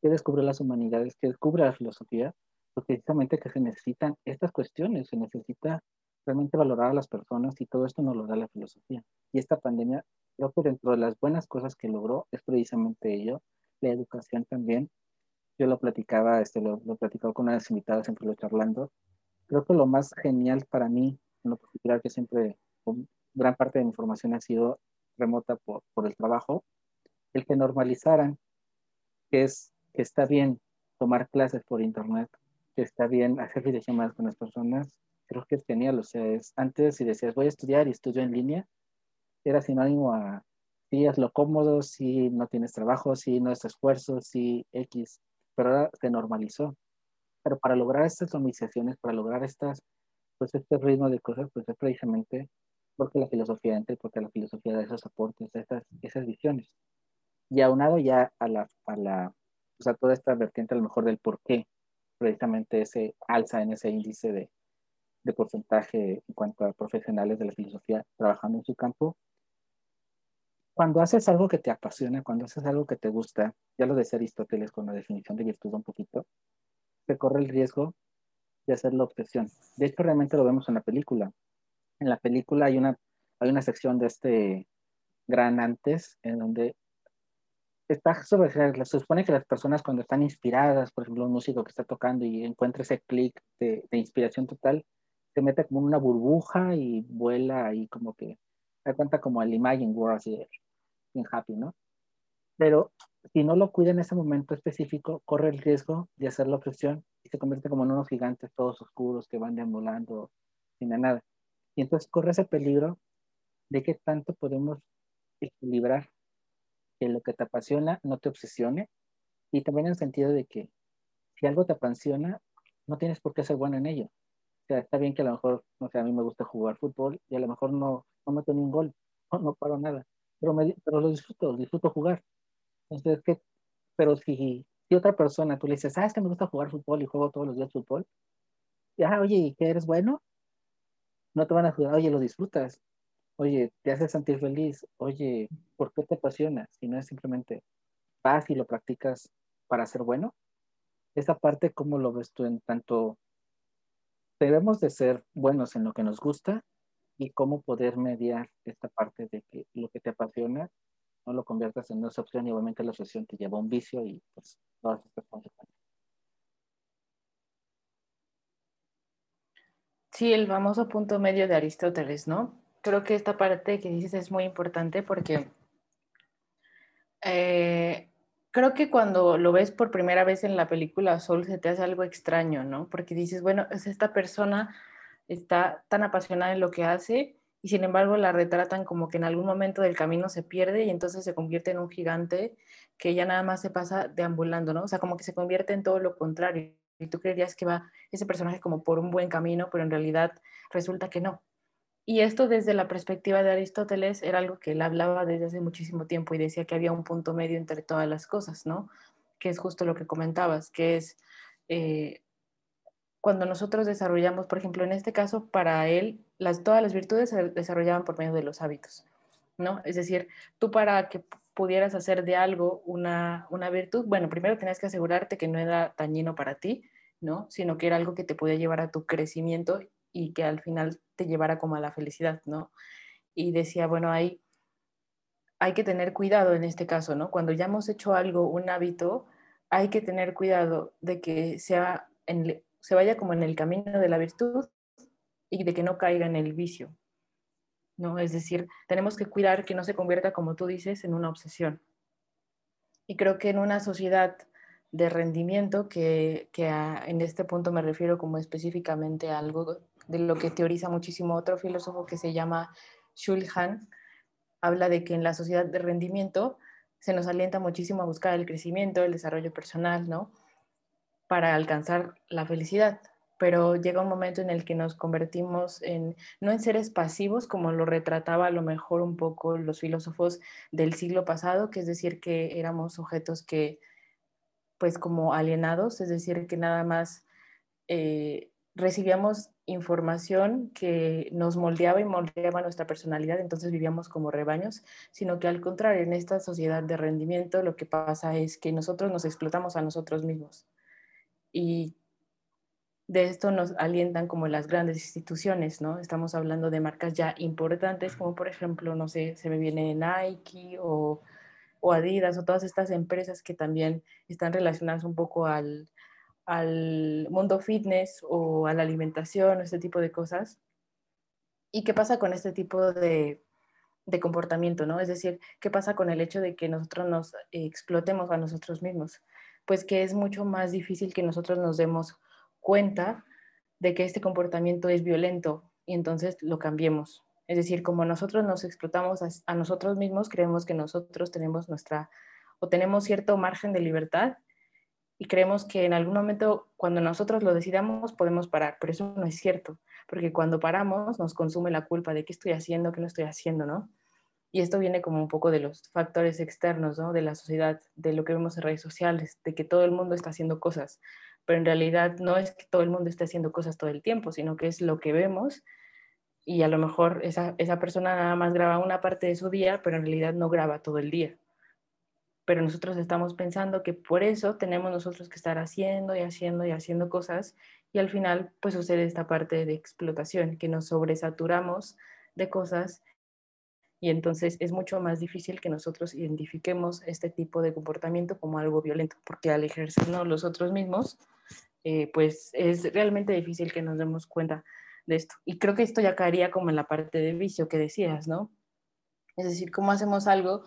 ¿Qué descubre las humanidades? ¿Qué descubre la filosofía? Pues precisamente que se necesitan estas cuestiones, se necesita realmente valorar a las personas y todo esto nos lo da la filosofía. Y esta pandemia, creo que dentro de las buenas cosas que logró es precisamente ello, la educación también. Yo lo platicaba, este, lo, lo platicaba con unas invitadas, siempre lo charlando. Creo que lo más genial para mí, en lo particular que siempre gran parte de mi formación ha sido remota por, por el trabajo, el que normalizaran que, es, que está bien tomar clases por internet, que está bien hacer videollamadas con las personas, creo que es genial. O sea, es, antes si decías voy a estudiar y estudio en línea, era sinónimo a si es lo cómodo, si no tienes trabajo, si no es esfuerzo, si X, pero ahora se normalizó. Pero para lograr estas normalizaciones, para lograr estas, pues este ritmo de cosas, pues es precisamente porque la filosofía entra porque la filosofía da esos aportes, esas, esas visiones. Y aunado ya a la, a la, o sea, toda esta vertiente a lo mejor del por qué precisamente ese alza en ese índice de, de porcentaje en cuanto a profesionales de la filosofía trabajando en su campo. Cuando haces algo que te apasiona, cuando haces algo que te gusta, ya lo decía Aristóteles con la definición de virtud un poquito, se corre el riesgo de hacer la obsesión. De hecho, realmente lo vemos en la película en la película hay una, hay una sección de este gran antes en donde está sobre, se supone que las personas cuando están inspiradas, por ejemplo, un músico que está tocando y encuentra ese clic de, inspiración total, se mete como en una burbuja y vuela y como que da cuenta como el Imagine World así en Happy, ¿no? Pero si no lo cuida en ese momento específico, corre el riesgo de hacer la obsesión y se convierte como en unos gigantes todos oscuros que van deambulando sin nada. Y entonces corre ese peligro de que tanto podemos equilibrar que lo que te apasiona no te obsesione y también en el sentido de que si algo te apasiona, no tienes por qué ser bueno en ello. O sea, está bien que a lo mejor, no sé, a mí me gusta jugar fútbol y a lo mejor no, no meto ni un gol, *laughs* no, no paro nada, pero, me, pero lo disfruto, disfruto jugar. Entonces, ¿qué? Pero si, si otra persona tú le dices, ah, es que me gusta jugar fútbol y juego todos los días fútbol, ya, oye, ¿y qué eres bueno? No te van a juzgar, oye, lo disfrutas, oye, te hace sentir feliz, oye, ¿por qué te apasiona? Si no es simplemente vas y lo practicas para ser bueno. Esa parte, ¿cómo lo ves tú en tanto? Debemos de ser buenos en lo que nos gusta y cómo poder mediar esta parte de que lo que te apasiona no lo conviertas en una opción y obviamente la obsesión te lleva a un vicio y pues todas estas consecuencias.
Sí, el famoso punto medio de Aristóteles, ¿no? Creo que esta parte que dices es muy importante porque eh, creo que cuando lo ves por primera vez en la película Soul se te hace algo extraño, ¿no? Porque dices, bueno, es esta persona está tan apasionada en lo que hace y sin embargo la retratan como que en algún momento del camino se pierde y entonces se convierte en un gigante que ya nada más se pasa deambulando, ¿no? O sea, como que se convierte en todo lo contrario y tú creerías que va ese personaje como por un buen camino, pero en realidad resulta que no. Y esto desde la perspectiva de Aristóteles era algo que él hablaba desde hace muchísimo tiempo y decía que había un punto medio entre todas las cosas, ¿no? Que es justo lo que comentabas, que es eh, cuando nosotros desarrollamos, por ejemplo, en este caso, para él, las, todas las virtudes se desarrollaban por medio de los hábitos, ¿no? Es decir, tú para que pudieras hacer de algo una, una virtud, bueno, primero tenías que asegurarte que no era dañino para ti, ¿no? Sino que era algo que te podía llevar a tu crecimiento y que al final te llevara como a la felicidad, ¿no? Y decía, bueno, ahí hay que tener cuidado en este caso, ¿no? Cuando ya hemos hecho algo, un hábito, hay que tener cuidado de que sea en, se vaya como en el camino de la virtud y de que no caiga en el vicio, ¿no? Es decir, tenemos que cuidar que no se convierta, como tú dices, en una obsesión. Y creo que en una sociedad de rendimiento, que, que en este punto me refiero como específicamente a algo de lo que teoriza muchísimo otro filósofo que se llama Shulhan, habla de que en la sociedad de rendimiento se nos alienta muchísimo a buscar el crecimiento, el desarrollo personal, ¿no? Para alcanzar la felicidad. Pero llega un momento en el que nos convertimos en, no en seres pasivos, como lo retrataba a lo mejor un poco los filósofos del siglo pasado, que es decir, que éramos sujetos que, pues como alienados, es decir, que nada más eh, recibíamos información que nos moldeaba y moldeaba nuestra personalidad, entonces vivíamos como rebaños, sino que al contrario, en esta sociedad de rendimiento lo que pasa es que nosotros nos explotamos a nosotros mismos. Y de esto nos alientan como las grandes instituciones, ¿no? Estamos hablando de marcas ya importantes, como por ejemplo, no sé, se me viene Nike o, o Adidas o todas estas empresas que también están relacionadas un poco al, al mundo fitness o a la alimentación o este tipo de cosas. ¿Y qué pasa con este tipo de, de comportamiento, no? Es decir, ¿qué pasa con el hecho de que nosotros nos explotemos a nosotros mismos? Pues que es mucho más difícil que nosotros nos demos cuenta de que este comportamiento es violento y entonces lo cambiemos. Es decir, como nosotros nos explotamos a, nosotros mismos, creemos que nosotros tenemos nuestra o tenemos cierto margen de libertad y creemos que en algún momento cuando nosotros lo decidamos podemos parar, pero eso no es cierto, porque cuando paramos nos consume la culpa de qué estoy haciendo, qué no estoy haciendo, ¿no? Y esto viene como un poco de los factores externos, ¿no? De la sociedad, de lo que vemos en redes sociales, de que todo el mundo está haciendo cosas, pero en realidad no es que todo el mundo esté haciendo cosas todo el tiempo, sino que es lo que vemos y a lo mejor esa, esa persona nada más graba una parte de su día, pero en realidad no graba todo el día. Pero nosotros estamos pensando que por eso tenemos nosotros que estar haciendo y haciendo y haciendo cosas y al final pues sucede esta parte de explotación, que nos sobresaturamos de cosas y entonces es mucho más difícil que nosotros identifiquemos este tipo de comportamiento como algo violento, porque al ejercernos nosotros mismos, eh, pues es realmente difícil que nos demos cuenta de esto. Y creo que esto ya caería como en la parte de vicio que decías, ¿no? Es decir, cómo hacemos algo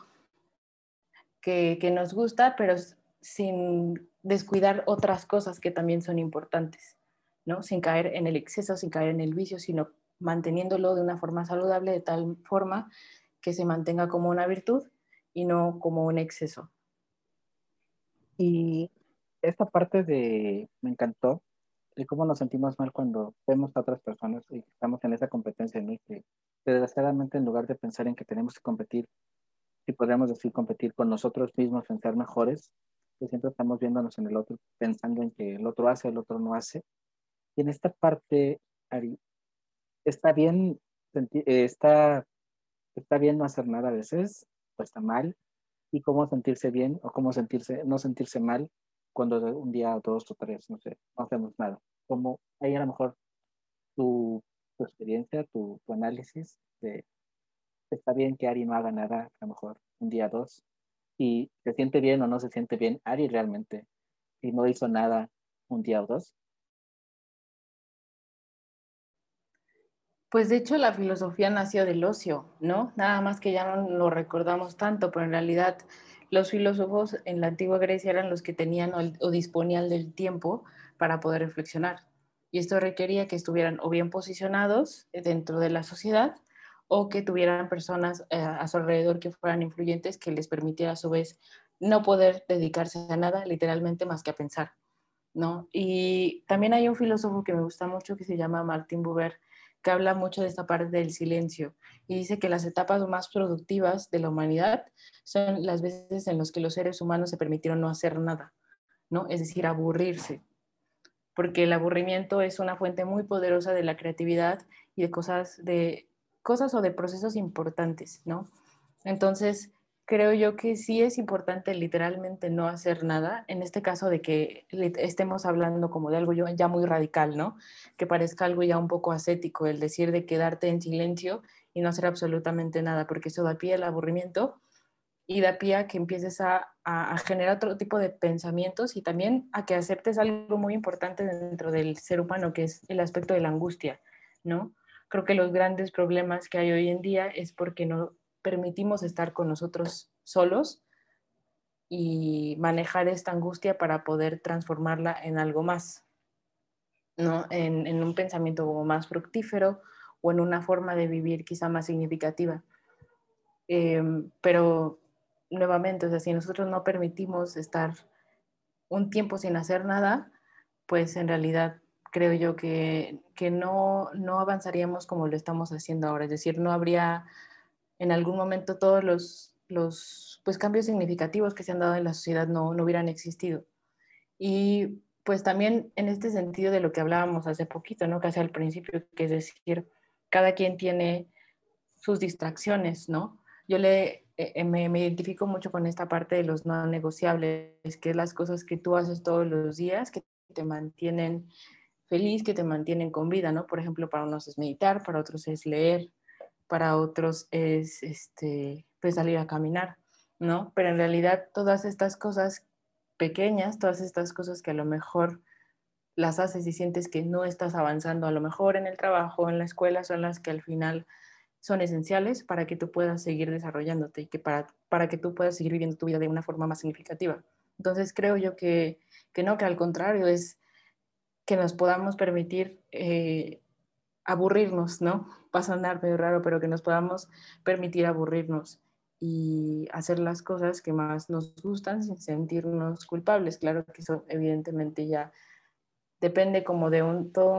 que, nos gusta, pero sin descuidar otras cosas que también son importantes, ¿no? Sin caer en el exceso, sin caer en el vicio, sino manteniéndolo de una forma saludable, de tal forma que se mantenga como una virtud y no como un exceso.
Y esta parte de, me encantó, de cómo nos sentimos mal cuando vemos a otras personas y estamos en esa competencia en que desgraciadamente en lugar de pensar en que tenemos que competir si podríamos decir, competir con nosotros mismos en ser mejores, que siempre estamos viéndonos en el otro, pensando en que el otro hace, el otro no hace. Y en esta parte, Ari, está bien, eh, está, está bien no hacer nada a veces, o está mal, y cómo sentirse bien o cómo sentirse, no sentirse mal cuando un día o dos o tres, no sé, no hacemos nada. Como ahí a lo mejor tu, experiencia, tu, análisis está bien que Ari no haga nada, a lo mejor un día dos, y se siente bien o no se siente bien Ari realmente, y no hizo nada un día o dos.
Pues de hecho la filosofía nació del ocio, ¿no? Nada más que ya no lo recordamos tanto, pero en realidad los filósofos en la antigua Grecia eran los que tenían o, disponían del tiempo para poder reflexionar. Y esto requería que estuvieran o bien posicionados dentro de la sociedad o que tuvieran personas eh, a su alrededor que fueran influyentes que les permitiera a su vez no poder dedicarse a nada literalmente más que a pensar, ¿no? Y también hay un filósofo que me gusta mucho que se llama Martin Buber, que habla mucho de esta parte del silencio y dice que las etapas más productivas de la humanidad son las veces en las que los seres humanos se permitieron no hacer nada, ¿no? Es decir, aburrirse, porque el aburrimiento es una fuente muy poderosa de la creatividad y de cosas de cosas o de procesos importantes, ¿no? Entonces, creo yo que sí es importante literalmente no hacer nada, en este caso de que estemos hablando como de algo ya muy radical, ¿no? Que parezca algo ya un poco ascético, el decir de quedarte en silencio y no hacer absolutamente nada, porque eso da pie al aburrimiento y da pie a que empieces a, a, generar otro tipo de pensamientos y también a que aceptes algo muy importante dentro del ser humano, que es el aspecto de la angustia, ¿no? creo que los grandes problemas que hay hoy en día es porque no permitimos estar con nosotros solos y manejar esta angustia para poder transformarla en algo más, ¿no? En, en, un pensamiento más fructífero o en una forma de vivir quizá más significativa. Eh, pero nuevamente, o sea, si nosotros no permitimos estar un tiempo sin hacer nada, pues en realidad creo yo que, que no, no avanzaríamos como lo estamos haciendo ahora. Es decir, no habría en algún momento todos los, los pues, cambios significativos que se han dado en la sociedad no, no hubieran existido. Y pues también en este sentido de lo que hablábamos hace poquito, ¿no? Casi al principio, que es decir, cada quien tiene sus distracciones, ¿no? Yo le, eh, me, me, identifico mucho con esta parte de los no negociables, que es las cosas que tú haces todos los días, que te mantienen feliz, que te mantienen con vida, ¿no? Por ejemplo, para unos es meditar, para otros es leer, para otros es este, pues salir a caminar, ¿no? Pero en realidad todas estas cosas pequeñas, todas estas cosas que a lo mejor las haces y sientes que no estás avanzando, a lo mejor en el trabajo, en la escuela, son las que al final son esenciales para que tú puedas seguir desarrollándote y que para, para que tú puedas seguir viviendo tu vida de una forma más significativa. Entonces creo yo que, que no, que al contrario es que nos podamos permitir eh, aburrirnos, ¿no? Va a sonar medio raro, pero que nos podamos permitir aburrirnos y hacer las cosas que más nos gustan sin sentirnos culpables. Claro que eso evidentemente ya depende como de un todo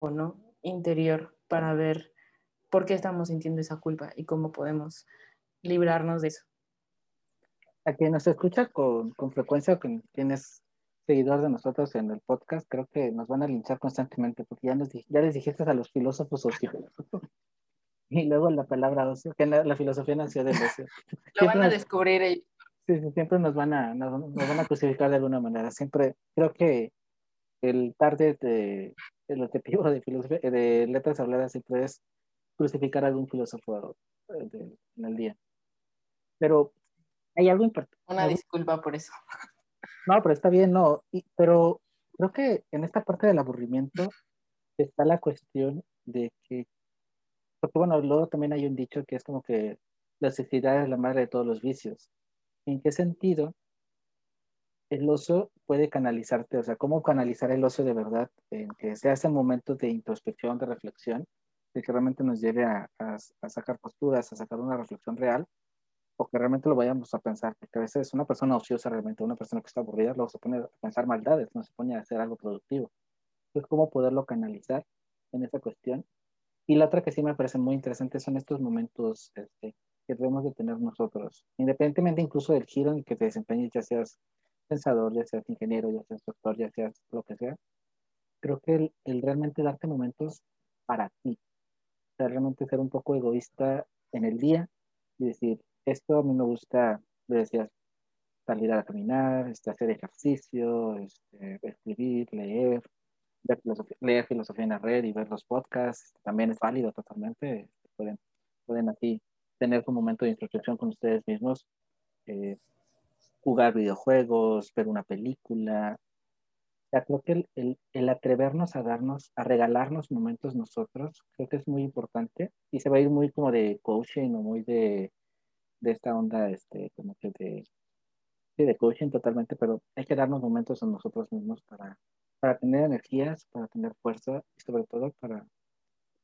un ¿no? interior para ver por qué estamos sintiendo esa culpa y cómo podemos librarnos de eso.
A quien nos escucha con, con frecuencia, con quienes seguidor de nosotros en el podcast, creo que nos van a linchar constantemente porque ya, nos, ya les dijiste a los filósofos ocio. *laughs* y luego la palabra ocio, que la, filosofía nació del ocio.
Lo van a descubrir ellos.
Sí, sí, siempre nos van, a, nos, van a crucificar de alguna manera. Siempre creo que el target, de, el objetivo de, filosofía, de letras habladas siempre es crucificar a algún filósofo eh, en el día. Pero hay algo importante.
Una disculpa por eso.
No, pero está bien, no. pero creo que en esta parte del aburrimiento está la cuestión de que, porque bueno, luego también hay un dicho que es como que la necesidad es la madre de todos los vicios. ¿En qué sentido el oso puede canalizarte? O sea, ¿cómo canalizar el oso de verdad? En que sea ese momento de introspección, de reflexión, de que realmente nos lleve a, a sacar posturas, a sacar una reflexión real o que realmente lo vayamos a pensar, porque a veces una persona ociosa realmente, una persona que está aburrida, luego se pone a pensar maldades, no se pone a hacer algo productivo. Entonces, ¿cómo poderlo canalizar en esa cuestión? Y la otra que sí me parece muy interesante son estos momentos este, que debemos de tener nosotros, independientemente incluso del giro en que te desempeñes, ya seas pensador, ya seas ingeniero, ya seas doctor, ya seas lo que sea. Creo que el, el realmente darte momentos para ti, o sea, realmente ser un poco egoísta en el día y decir, esto a mí me gusta, le decías, salir a caminar, este, hacer ejercicio, este, escribir, leer, filosofía, leer filosofía en la red y ver los podcasts, también es válido totalmente, pueden, pueden así tener un momento de introspección con ustedes mismos, eh, jugar videojuegos, ver una película. Ya creo que el, el, el, atrevernos a darnos, a regalarnos momentos nosotros, creo que es muy importante y se va a ir muy como de coaching o muy de de esta onda, este, como que de, de coaching totalmente, pero hay que darnos momentos a nosotros mismos para, para tener energías, para tener fuerza y sobre todo para,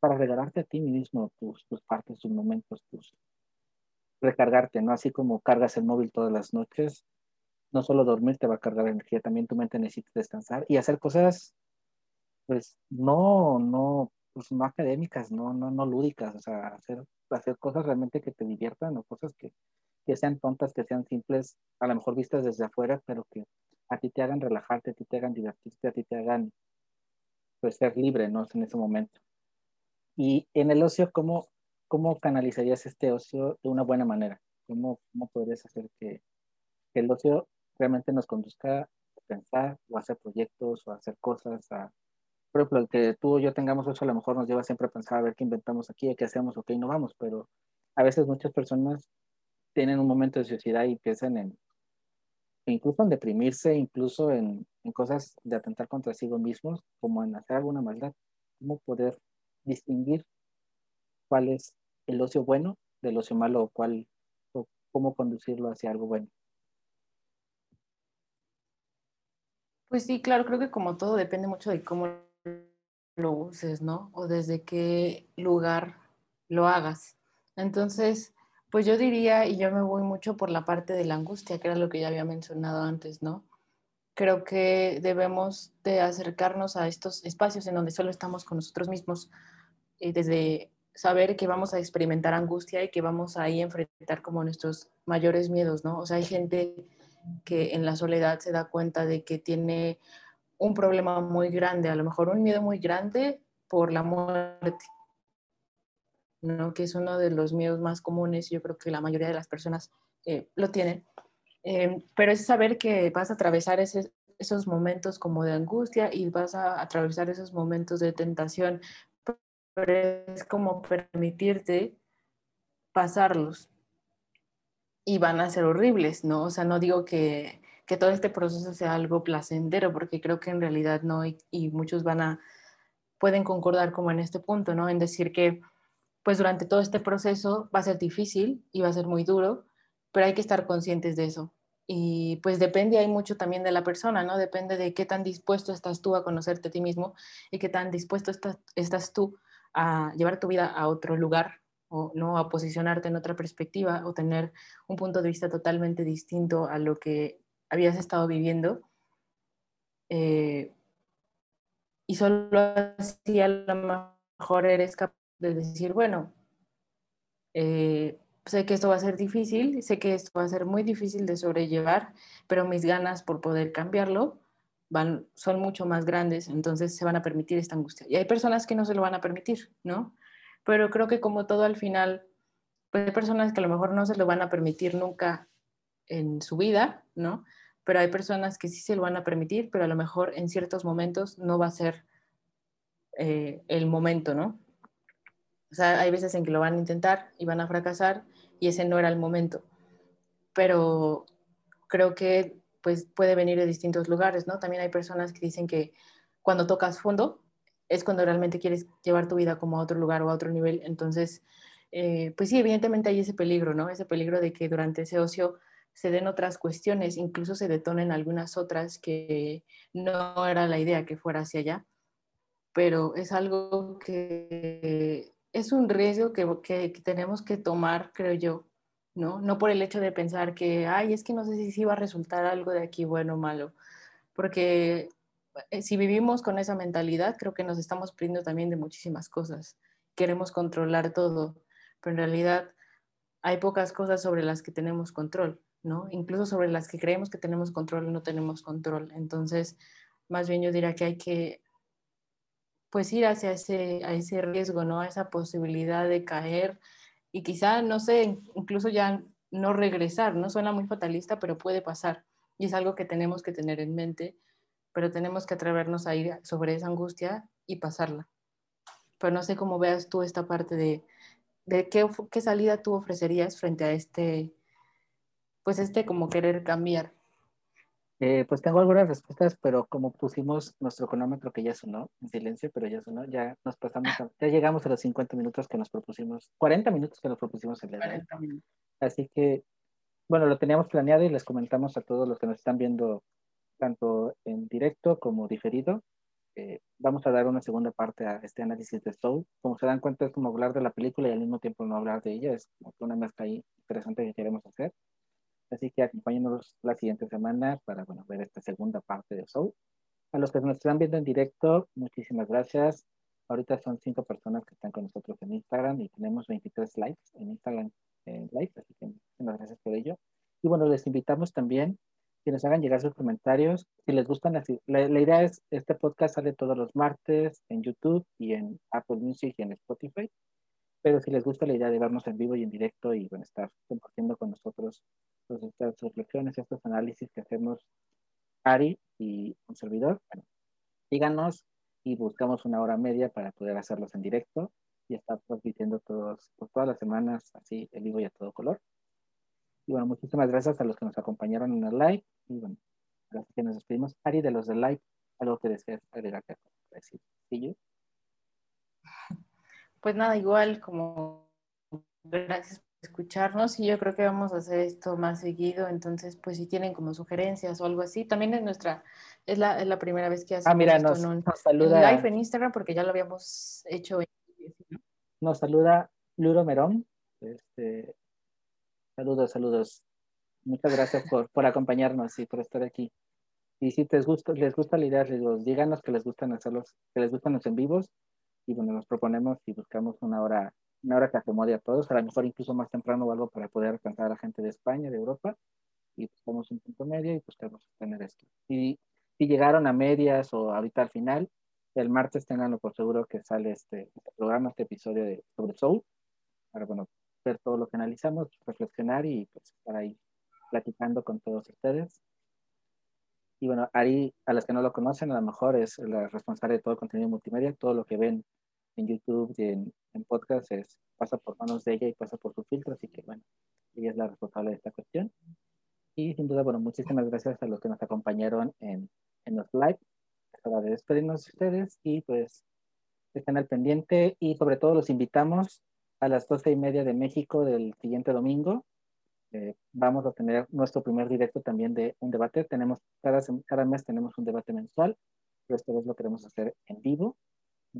para regalarte a ti mismo tus, tus partes, tus momentos, tus recargarte, ¿no? Así como cargas el móvil todas las noches, no solo dormir te va a cargar energía, también tu mente necesita descansar y hacer cosas, pues, no, no, pues no académicas, no, no, no lúdicas, o sea, hacer, hacer cosas realmente que te diviertan o cosas que, que sean tontas, que sean simples, a lo mejor vistas desde afuera, pero que a ti te hagan relajarte, a ti te hagan divertirte, a ti te hagan pues ser libre, ¿no? En ese momento. Y en el ocio, ¿cómo, cómo canalizarías este ocio de una buena manera? ¿Cómo, cómo podrías hacer que, que el ocio realmente nos conduzca a pensar o a hacer proyectos o a hacer cosas, a por ejemplo, el que tú o yo tengamos eso a lo mejor nos lleva siempre a pensar a ver qué inventamos aquí, qué hacemos o qué innovamos, pero a veces muchas personas tienen un momento de sociedad y piensan en, incluso en deprimirse, incluso en, en cosas de atentar contra sí mismos, como en hacer alguna maldad. ¿Cómo poder distinguir cuál es el ocio bueno del ocio malo o cuál, o cómo conducirlo hacia algo bueno.
Pues sí, claro, creo que como todo depende mucho de cómo lo uses, ¿no? O desde qué lugar lo hagas. Entonces, pues yo diría, y yo me voy mucho por la parte de la angustia, que era lo que ya había mencionado antes, ¿no? Creo que debemos de acercarnos a estos espacios en donde solo estamos con nosotros mismos, eh, desde saber que vamos a experimentar angustia y que vamos a ahí enfrentar como nuestros mayores miedos, ¿no? O sea, hay gente que en la soledad se da cuenta de que tiene un problema muy grande, a lo mejor un miedo muy grande por la muerte, ¿no? que es uno de los miedos más comunes, yo creo que la mayoría de las personas eh, lo tienen, eh, pero es saber que vas a atravesar esos momentos como de angustia y vas a atravesar esos momentos de tentación, pero es como permitirte pasarlos, y van a ser horribles, ¿no? O sea, no digo que, que todo este proceso sea algo placentero, porque creo que en realidad no, y, y, muchos van a, pueden concordar como en este punto, ¿no? En decir que, pues durante todo este proceso va a ser difícil y va a ser muy duro, pero hay que estar conscientes de eso. Y pues depende, hay mucho también de la persona, ¿no? Depende de qué tan dispuesto estás tú a conocerte a ti mismo y qué tan dispuesto estás, estás tú a llevar tu vida a otro lugar o no a posicionarte en otra perspectiva o tener un punto de vista totalmente distinto a lo que habías estado viviendo. Eh, y solo así a lo mejor eres capaz de decir, bueno, eh, sé que esto va a ser difícil, sé que esto va a ser muy difícil de sobrellevar, pero mis ganas por poder cambiarlo van, son mucho más grandes, entonces se van a permitir esta angustia. Y hay personas que no se lo van a permitir, ¿no? pero creo que como todo al final, pues hay personas que a lo mejor no se lo van a permitir nunca en su vida, ¿no? Pero hay personas que sí se lo van a permitir, pero a lo mejor en ciertos momentos no va a ser eh, el momento, ¿no? O sea, hay veces en que lo van a intentar y van a fracasar y ese no era el momento. Pero creo que pues puede venir de distintos lugares, ¿no? También hay personas que dicen que cuando tocas fondo, es cuando realmente quieres llevar tu vida como a otro lugar o a otro nivel. Entonces, eh, pues sí, evidentemente hay ese peligro, ¿no? Ese peligro de que durante ese ocio se den otras cuestiones, incluso se detonen algunas otras que no era la idea que fuera hacia allá, pero es algo que es un riesgo que, que, tenemos que tomar, creo yo, ¿no? No por el hecho de pensar que, ay, es que no sé si sí va a resultar algo de aquí bueno o malo, porque eh, si vivimos con esa mentalidad, creo que nos estamos perdiendo también de muchísimas cosas. Queremos controlar todo, pero en realidad hay pocas cosas sobre las que tenemos control, ¿no? Incluso sobre las que creemos que tenemos control, no tenemos control. Entonces, más bien yo diría que hay que, pues, ir hacia ese, a ese riesgo, ¿no? A esa posibilidad de caer y quizá, no sé, incluso ya no regresar, ¿no? Suena muy fatalista, pero puede pasar. Y es algo que tenemos que tener en mente pero tenemos que atrevernos a ir sobre esa angustia y pasarla. Pero no sé cómo veas tú esta parte de, de qué, qué salida tú ofrecerías frente a este, pues este como querer cambiar.
Eh, pues tengo algunas respuestas, pero como pusimos nuestro cronómetro que ya sonó, en silencio, pero ya sonó, ya nos pasamos, ya llegamos a los 50 minutos que nos propusimos, 40 minutos que nos propusimos el día Así que, bueno, lo teníamos planeado y les comentamos a todos los que nos están viendo tanto en directo como diferido. Eh, vamos a dar una segunda parte a este análisis de Soul. Como se dan cuenta, es como hablar de la película y al mismo tiempo no hablar de ella. Es como una mezcla ahí interesante que queremos hacer. Así que acompáñenos la siguiente semana para bueno, ver esta segunda parte de Soul. A los que nos están viendo en directo, muchísimas gracias. Ahorita son cinco personas que están con nosotros en Instagram y tenemos 23 likes en Instagram en live, así que muchas gracias por ello. Y bueno, les invitamos también que nos hagan llegar sus comentarios. Si les gustan la, la, idea es, este podcast sale todos los martes en YouTube y en Apple Music y en Spotify. Pero si les gusta la idea de vernos en vivo y en directo y bueno, estar compartiendo con nosotros estas reflexiones, estos análisis que hacemos Ari y un servidor, díganos y buscamos una hora media para poder hacerlos en directo y estar transmitiendo todos, pues, todas las semanas así en vivo y a todo color. Y bueno, muchísimas gracias a los que nos acompañaron en el live. Y bueno, gracias que nos despedimos. Ari, de los del live, algo que deseas agregar decir. ¿Sí,
Pues nada, igual como gracias escucharnos y yo creo que vamos a hacer esto más seguido, entonces pues si tienen como sugerencias o algo así, también es nuestra, es la, es la primera vez que
Ah,
hacemos
mira,
esto
nos,
en un
nos
en
saluda,
live en Instagram porque ya lo habíamos hecho en
nos saluda Luro Merón. Este, saludos, saludos. Muchas gracias por, por acompañarnos y por estar aquí. Y si les gusta, les gusta la idea, les digo, díganos que les gustan hacerlos, que les gustan los en vivos. Y bueno, nos proponemos y buscamos una hora, una hora que acomode a todos, a lo mejor incluso más temprano o algo para poder alcanzar a la gente de España, de Europa. Y buscamos un punto medio y buscamos tener esto. Y si llegaron a medias o ahorita al final, el martes tenganlo por seguro que sale este, este programa, este episodio de, sobre Soul, para bueno, ver todo lo que analizamos, reflexionar y pues estar ahí platicando con todos ustedes. Y bueno, Ari, a las que no lo conocen, a lo mejor es la responsable de todo el contenido multimedia, todo lo que ven en YouTube y en, en podcast es, pasa por manos de ella y pasa por su filtro, así que bueno, ella es la responsable de esta cuestión. Y sin duda, bueno, muchísimas gracias a los que nos acompañaron en, en los live. Es de despedirnos de ustedes y pues estén al pendiente y sobre todo los invitamos a las doce y media de México del siguiente domingo. Eh, vamos a tener nuestro primer directo también de un debate. Tenemos cada, cada mes tenemos un debate mensual, pero esta vez lo queremos hacer en vivo.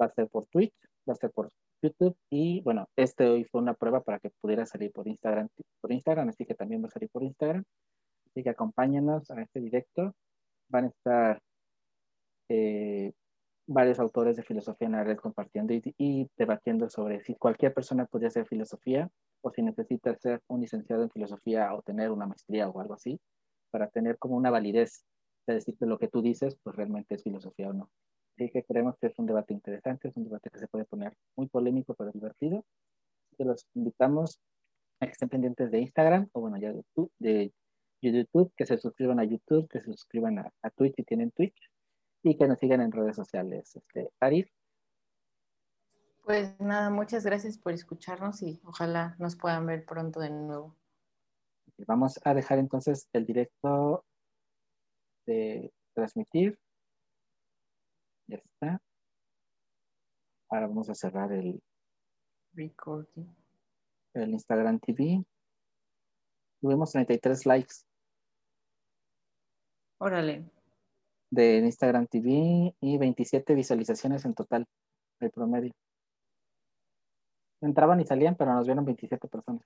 Va a ser por Twitch, va a ser por YouTube y bueno, este hoy fue una prueba para que pudiera salir por Instagram, por Instagram, así que también va a salir por Instagram. Así que acompáñenos a este directo. Van a estar eh, varios autores de filosofía en la red compartiendo y, y debatiendo sobre si cualquier persona puede hacer filosofía o si necesita ser un licenciado en filosofía o tener una maestría o algo así, para tener como una validez de decir que lo que tú dices, pues realmente es filosofía o no. Así que creemos que es un debate interesante, es un debate que se puede poner muy polémico, pero divertido. Así que los invitamos a que estén pendientes de Instagram o bueno, ya de YouTube, de YouTube, que se suscriban a YouTube, que se suscriban a, a Twitch si tienen Twitch y que nos sigan en redes sociales. Este, Arif,
Pues nada, muchas gracias por escucharnos y ojalá nos puedan ver pronto de nuevo.
vamos a dejar entonces el directo de transmitir. Ya está. Ahora vamos a cerrar el,
Recording.
el Instagram TV. Tuvimos 33 likes
Órale.
de Instagram TV y 27 visualizaciones en total, el promedio. Entraban y salían, pero nos vieron 27 personas.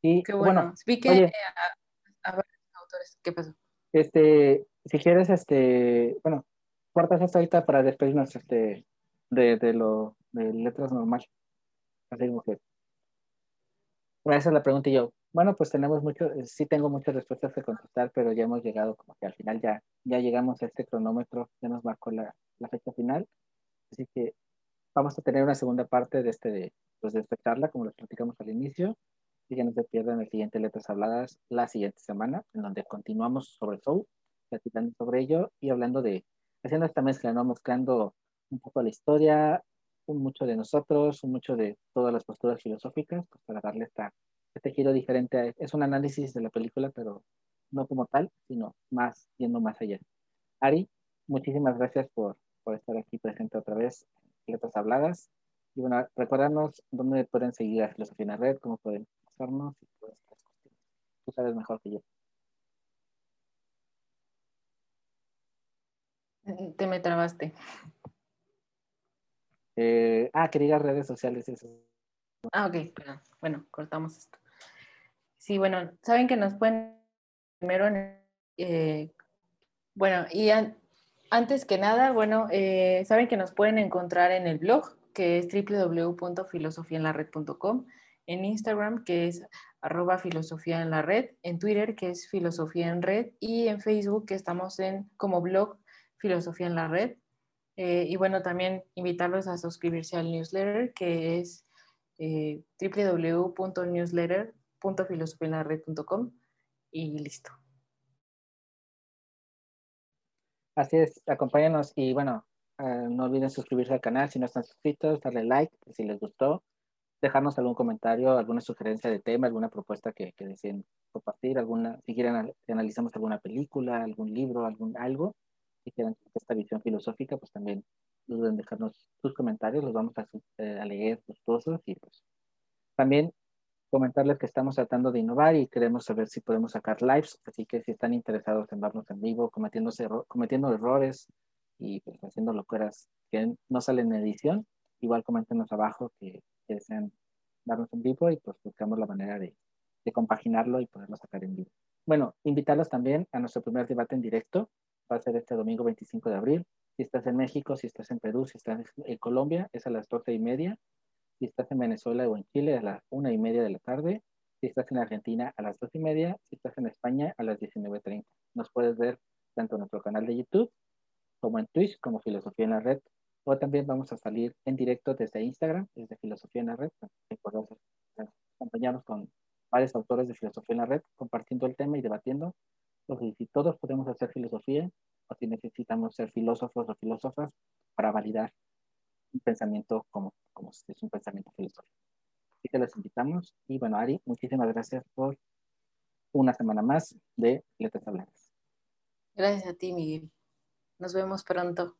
Y
Qué bueno.
bueno,
Vi que
oye.
a, a varios autores. ¿Qué pasó?
este, si quieres, este, bueno, cortas esto ahorita para despedirnos este, de, de lo de letras normal. Así como que. Bueno, esa es la pregunta y yo. Bueno, pues tenemos mucho, sí tengo muchas respuestas que contestar, pero ya hemos llegado como que al final ya, ya llegamos a este cronómetro, ya nos marcó la, la fecha final. Así que vamos a tener una segunda parte de este, pues de esta charla, como les platicamos al inicio. Y que no se pierdan el siguiente Letras Habladas la siguiente semana, en donde continuamos sobre Soul, platicando sobre ello y hablando de, haciendo esta mezcla, ¿no? Mezclando un poco la historia, un mucho de nosotros, un mucho de todas las posturas filosóficas, pues para darle esta, este giro diferente. A, es un análisis de la película, pero no como tal, sino más, yendo más allá. Ari, muchísimas gracias por, por estar aquí presente otra vez en Letras Habladas. Y bueno, recordarnos dónde pueden seguir a Filosofía en la Red, cómo pueden pasarnos y todas estas cuestiones. Tú sabes mejor que yo.
Te me trabaste.
Eh, ah, que digas redes sociales, eso.
Ah, ok, perdón. Bueno, cortamos esto. Sí, bueno, saben que nos pueden primero, en- eh, bueno, y an- antes que nada, bueno, eh, saben que nos pueden encontrar en el blog, que es www.filosofiaenlared.com, en Instagram, que es arroba filosofía en la red, en Twitter, que es filosofía en red, y en Facebook, que estamos en como blog filosofía en la red. Eh, y bueno, también invitarlos a suscribirse al newsletter, que es eh, www.newsletter.filosofiaenlared.com y listo.
Así es, acompáñanos y bueno, eh, no olviden suscribirse al canal si no están suscritos, darle like si les gustó, dejarnos algún comentario, alguna sugerencia de tema, alguna propuesta que, que deseen compartir, alguna, si quieren anal- que analicemos alguna película, algún libro, algún algo, si quieren esta visión filosófica, pues también duden en dejarnos sus comentarios, los vamos a, eh, a leer gustosos y pues también comentarles que estamos tratando de innovar y queremos saber si podemos sacar lives, así que si están interesados en vernos en vivo, cometiendo errores y pues, haciendo locuras que no salen en edición, igual coméntenos abajo que, desean darnos en vivo y pues buscamos la manera de, de compaginarlo y poderlo sacar en vivo. Bueno, invitarlos también a nuestro primer debate en directo, va a ser este domingo 25 de abril. Si estás en México, si estás en Perú, si estás en Colombia, es a las 12 y media. Si estás en Venezuela o en Chile a las una y media de la tarde, si estás en Argentina a las dos y media, si estás en España a las 19.30. Nos puedes ver tanto en nuestro canal de YouTube como en Twitch como Filosofía en la Red, o también vamos a salir en directo desde Instagram, desde Filosofía en la Red, acompañarnos con varios autores de Filosofía en la Red, compartiendo el tema y debatiendo sobre si todos podemos hacer filosofía o si necesitamos ser filósofos o filósofas para validar un pensamiento como, como es un pensamiento filosófico. Así que los invitamos. Y bueno, Ari, muchísimas gracias por una semana más de Letras Habladas.
Gracias a ti, Miguel. Nos vemos pronto.